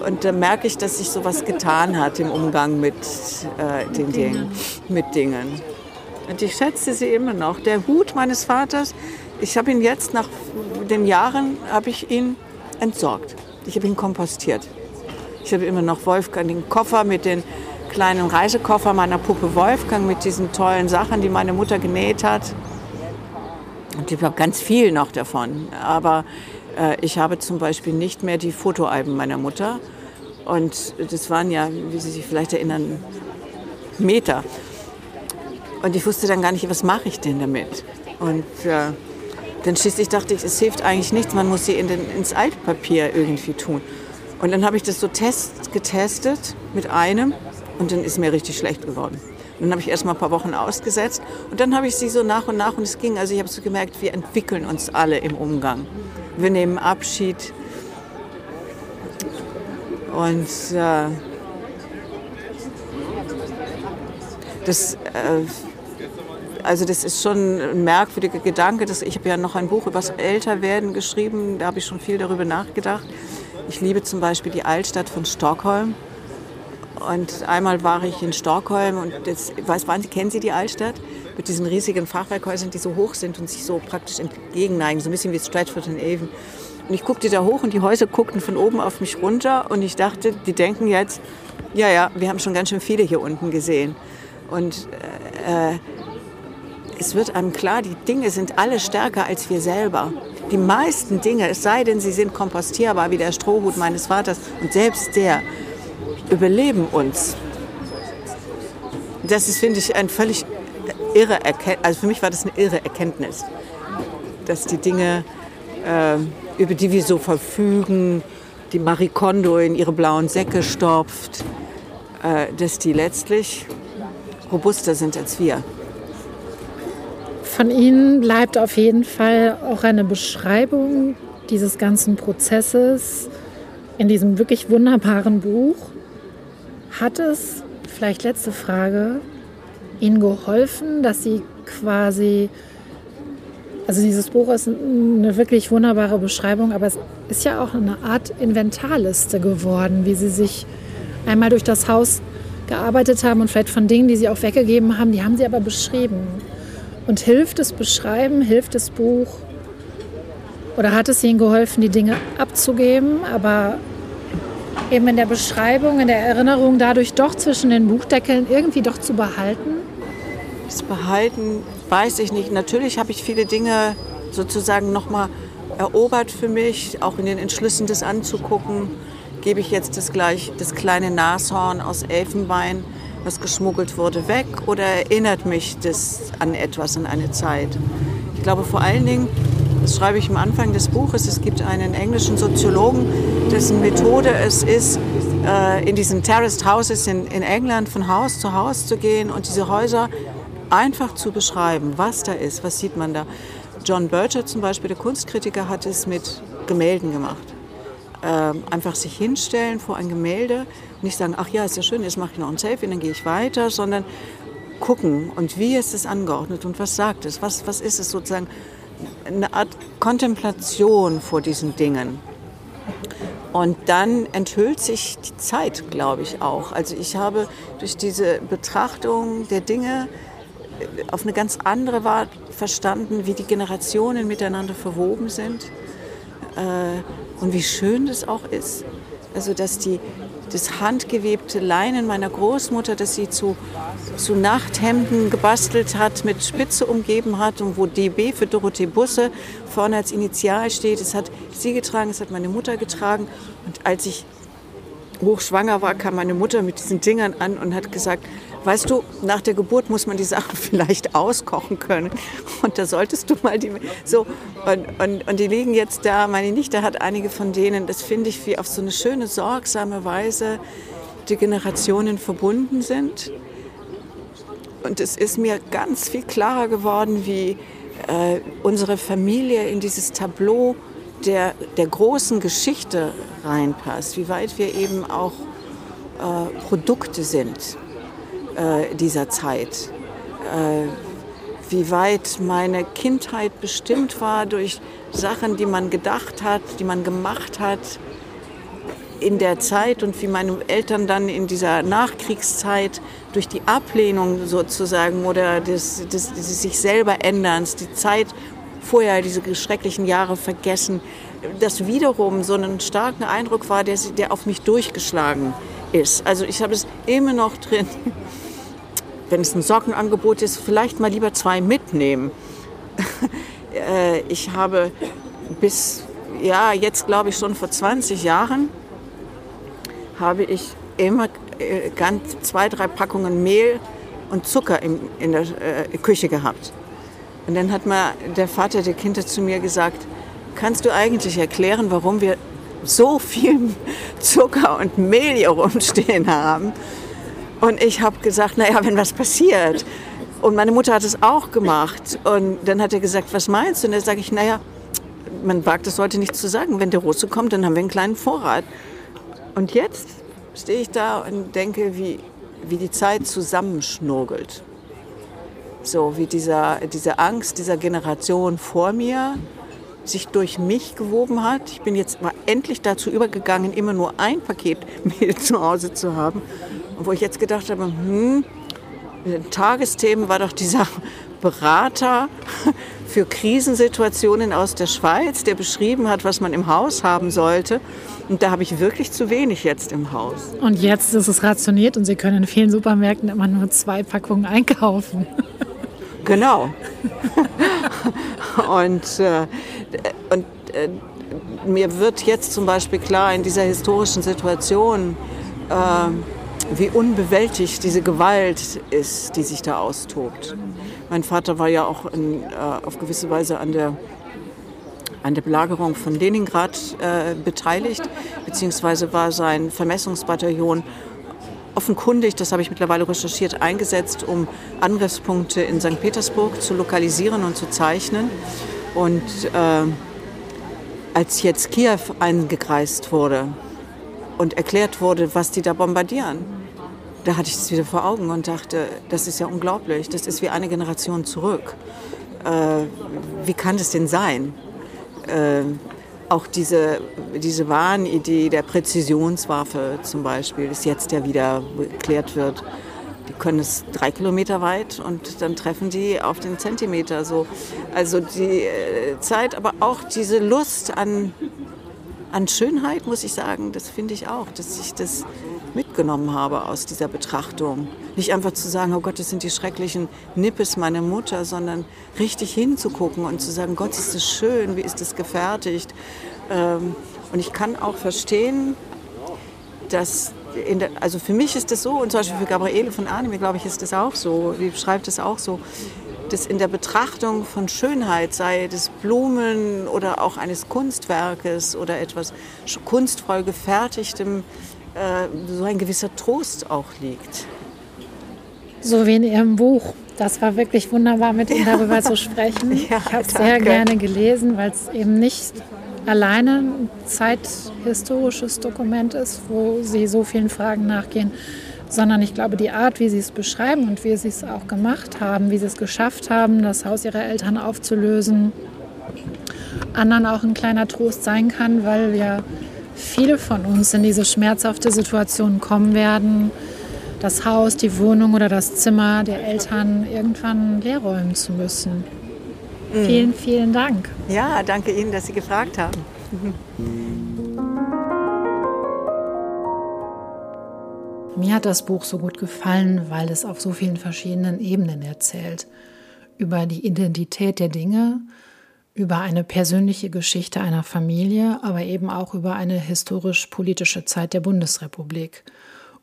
Und da merke ich, dass sich sowas getan hat im Umgang mit äh, den Dingen, mit Dingen. Und ich schätze sie immer noch. Der Hut meines Vaters, ich habe ihn jetzt nach den Jahren, habe ich ihn entsorgt. Ich habe ihn kompostiert. Ich habe immer noch Wolfgang den Koffer mit den kleinen Reisekoffer meiner Puppe Wolfgang mit diesen tollen Sachen, die meine Mutter genäht hat. Und ich habe ganz viel noch davon. Aber ich habe zum Beispiel nicht mehr die Fotoalben meiner Mutter. Und das waren ja, wie Sie sich vielleicht erinnern, Meter. Und ich wusste dann gar nicht, was mache ich denn damit. Und äh, dann schließlich dachte ich, es hilft eigentlich nichts, man muss sie in den, ins Altpapier irgendwie tun. Und dann habe ich das so test, getestet mit einem und dann ist mir richtig schlecht geworden. Dann habe ich erst mal ein paar Wochen ausgesetzt und dann habe ich sie so nach und nach und es ging. Also ich habe so gemerkt, wir entwickeln uns alle im Umgang. Wir nehmen Abschied und äh, das, äh, also das ist schon ein merkwürdiger Gedanke. Dass ich habe ja noch ein Buch über das Älterwerden geschrieben. Da habe ich schon viel darüber nachgedacht. Ich liebe zum Beispiel die Altstadt von Stockholm. Und einmal war ich in Stockholm und das, weiß, kennen Sie die Altstadt? Mit diesen riesigen Fachwerkhäusern, die so hoch sind und sich so praktisch entgegenneigen, so ein bisschen wie Stratford und Avon. Und ich guckte da hoch und die Häuser guckten von oben auf mich runter und ich dachte, die denken jetzt, ja, ja, wir haben schon ganz schön viele hier unten gesehen. Und äh, äh es wird einem klar, die Dinge sind alle stärker als wir selber. Die meisten Dinge, es sei denn, sie sind kompostierbar, wie der Strohhut meines Vaters, und selbst der, überleben uns. Das ist, finde ich, ein völlig irre Erkenntnis. Also für mich war das eine irre Erkenntnis, dass die Dinge, äh, über die wir so verfügen, die Marie Kondo in ihre blauen Säcke stopft, äh, dass die letztlich robuster sind als wir. Von Ihnen bleibt auf jeden Fall auch eine Beschreibung dieses ganzen Prozesses in diesem wirklich wunderbaren Buch. Hat es, vielleicht letzte Frage, Ihnen geholfen, dass Sie quasi, also dieses Buch ist eine wirklich wunderbare Beschreibung, aber es ist ja auch eine Art Inventarliste geworden, wie Sie sich einmal durch das Haus gearbeitet haben und vielleicht von Dingen, die Sie auch weggegeben haben, die haben Sie aber beschrieben. Und hilft das Beschreiben, hilft das Buch oder hat es Ihnen geholfen, die Dinge abzugeben, aber eben in der Beschreibung, in der Erinnerung dadurch doch zwischen den Buchdeckeln irgendwie doch zu behalten? Das Behalten weiß ich nicht. Natürlich habe ich viele Dinge sozusagen nochmal erobert für mich, auch in den Entschlüssen das anzugucken. Gebe ich jetzt das, gleich, das kleine Nashorn aus Elfenbein, was geschmuggelt wurde, weg oder erinnert mich das an etwas, an eine Zeit? Ich glaube vor allen Dingen, das schreibe ich am Anfang des Buches. Es gibt einen englischen Soziologen, dessen Methode es ist, äh, in diesen Terraced Houses in, England von Haus zu Haus zu gehen und diese Häuser einfach zu beschreiben, was da ist, was sieht man da. John Bircher zum Beispiel, der Kunstkritiker, hat es mit Gemälden gemacht. Ähm, einfach sich hinstellen vor ein Gemälde, nicht sagen, ach ja, ist ja schön, jetzt mache ich noch ein Selfie, dann gehe ich weiter, sondern gucken und wie ist es angeordnet und was sagt es, was, was ist es sozusagen, eine Art Kontemplation vor diesen Dingen. Und dann enthüllt sich die Zeit, glaube ich, auch. Also ich habe durch diese Betrachtung der Dinge äh, auf eine ganz andere Art verstanden, wie die Generationen miteinander verwoben sind. äh, und wie schön das auch ist. Also dass die, das handgewebte Leinen meiner Großmutter, das sie zu, zu Nachthemden gebastelt hat, mit Spitze umgeben hat und wo DB für Dorothee Busse vorne als Initial steht. Das hat sie getragen, das hat meine Mutter getragen. Und als ich hochschwanger war, kam meine Mutter mit diesen Dingern an und hat gesagt, weißt du, nach der Geburt muss man die Sachen vielleicht auskochen können. Und da solltest du mal die so und, und, und die liegen jetzt da. Meine Nichte hat einige von denen. Das finde ich, wie auf so eine schöne sorgsame Weise die Generationen verbunden sind. Und es ist mir ganz viel klarer geworden, wie äh, unsere Familie in dieses Tableau der, der großen Geschichte reinpasst, wie weit wir eben auch äh, Produkte sind äh, dieser Zeit. Äh, wie weit meine Kindheit bestimmt war durch Sachen, die man gedacht hat, die man gemacht hat in der Zeit und wie meine Eltern dann in dieser Nachkriegszeit durch die Ablehnung sozusagen oder des, des, des sich selber Änderns, die Zeit vorher, diese schrecklichen Jahre vergessen, das wiederum so einen starken Eindruck war, der, der auf mich durchgeschlagen ist. Also ich habe es immer noch drin, wenn es ein Sockenangebot ist, vielleicht mal lieber zwei mitnehmen. Äh, ich habe bis, ja, jetzt glaube ich schon vor 20 Jahren, habe ich immer äh, ganz zwei, drei Packungen Mehl und Zucker in, in der äh, Küche gehabt. Und dann hat mal der Vater der Kinder zu mir gesagt, kannst du eigentlich erklären, warum wir so viel Zucker und Mehl hier rumstehen haben? Und ich habe gesagt, naja, wenn was passiert. Und meine Mutter hat es auch gemacht. Und dann hat er gesagt, was meinst du? Und dann sage ich, naja, man wagt es heute nicht zu sagen. Wenn der Russe kommt, dann haben wir einen kleinen Vorrat. Und jetzt stehe ich da und denke, wie, wie die Zeit zusammenschnurgelt. So wie dieser, diese Angst dieser Generation vor mir sich durch mich gewoben hat. Ich bin jetzt mal endlich dazu übergegangen, immer nur ein Paket Mehl zu Hause zu haben und wo ich jetzt gedacht habe, hm, Tagesthemen war doch dieser Berater für Krisensituationen aus der Schweiz, der beschrieben hat, was man im Haus haben sollte. Und da habe ich wirklich zu wenig jetzt im Haus. Und jetzt ist es rationiert und Sie können in vielen Supermärkten immer nur zwei Packungen einkaufen. Genau. und äh, und äh, mir wird jetzt zum Beispiel klar in dieser historischen Situation, äh, wie unbewältigt diese Gewalt ist, die sich da austobt. Mein Vater war ja auch in, äh, auf gewisse Weise an der, an der Belagerung von Leningrad äh, beteiligt, beziehungsweise war sein Vermessungsbataillon offenkundig, das habe ich mittlerweile recherchiert, eingesetzt, um Angriffspunkte in St. Petersburg zu lokalisieren und zu zeichnen. Und äh, als jetzt Kiew eingekreist wurde und erklärt wurde, was die da bombardieren, da hatte ich es wieder vor Augen und dachte, das ist ja unglaublich, das ist wie eine Generation zurück. Äh, wie kann das denn sein? Äh, auch diese, diese Wahnidee der Präzisionswaffe zum Beispiel ist jetzt ja wieder geklärt wird. Die können es drei Kilometer weit und dann treffen die auf den Zentimeter. So. Also die äh, Zeit, aber auch diese Lust an, an Schönheit, muss ich sagen, das finde ich auch, dass ich das mitgenommen habe aus dieser Betrachtung. Nicht einfach zu sagen, oh Gott, das sind die schrecklichen Nippes meiner Mutter, sondern richtig hinzugucken und zu sagen, Gott, ist das schön, wie ist das gefertigt. Ähm, und ich kann auch verstehen, dass der, also für mich ist das so, und zum Beispiel für Gabriele von Arnim, glaube ich, ist das auch so, die beschreibt es auch so, dass in der Betrachtung von Schönheit, sei des Blumen oder auch eines Kunstwerkes oder etwas kunstvoll gefertigtem, äh, so ein gewisser Trost auch liegt. So wie in Ihrem Buch. Das war wirklich wunderbar, mit Ihnen darüber zu sprechen. Ja, ich habe es sehr gerne gelesen, weil es eben nicht alleine ein zeithistorisches Dokument ist, wo Sie so vielen Fragen nachgehen, sondern ich glaube, die Art, wie Sie es beschreiben und wie Sie es auch gemacht haben, wie Sie es geschafft haben, das Haus Ihrer Eltern aufzulösen, anderen auch ein kleiner Trost sein kann, weil ja viele von uns in diese schmerzhafte Situation kommen werden, das Haus, die Wohnung oder das Zimmer der Eltern irgendwann leerräumen zu müssen. Mhm. Vielen, vielen Dank. Ja, danke Ihnen, dass Sie gefragt haben. Mir hat das Buch so gut gefallen, weil es auf so vielen verschiedenen Ebenen erzählt. Über die Identität der Dinge, über eine persönliche Geschichte einer Familie, aber eben auch über eine historisch-politische Zeit der Bundesrepublik.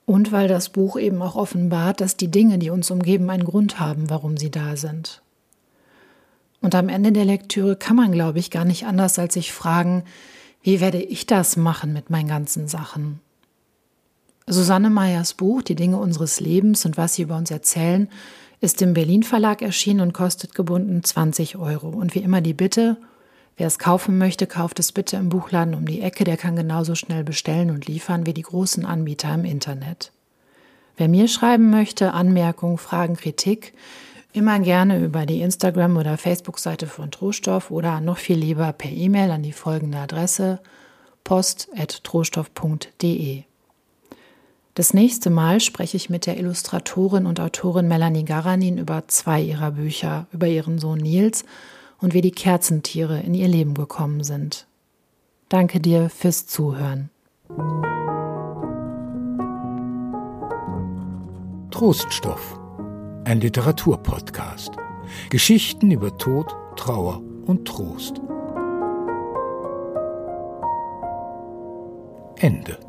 Und weil das Buch eben auch offenbart, dass die Dinge, die uns umgeben, einen Grund haben, warum sie da sind. Und am Ende der Lektüre kann man, glaube ich, gar nicht anders als sich fragen, wie werde ich das machen mit meinen ganzen Sachen? Susanne Meyers Buch Die Dinge unseres Lebens und was sie über uns erzählen, ist im Berlin Verlag erschienen und kostet gebunden 20 Euro. Und wie immer die Bitte, wer es kaufen möchte, kauft es bitte im Buchladen um die Ecke, der kann genauso schnell bestellen und liefern wie die großen Anbieter im Internet. Wer mir schreiben möchte, Anmerkungen, Fragen, Kritik, immer gerne über die Instagram- oder Facebook-Seite von Trostoff oder noch viel lieber per E-Mail an die folgende Adresse post.trostoff.de. Das nächste Mal spreche ich mit der Illustratorin und Autorin Melanie Garanin über zwei ihrer Bücher, über ihren Sohn Nils und wie die Kerzentiere in ihr Leben gekommen sind. Danke dir fürs Zuhören. Troststoff, ein Literaturpodcast. Geschichten über Tod, Trauer und Trost. Ende.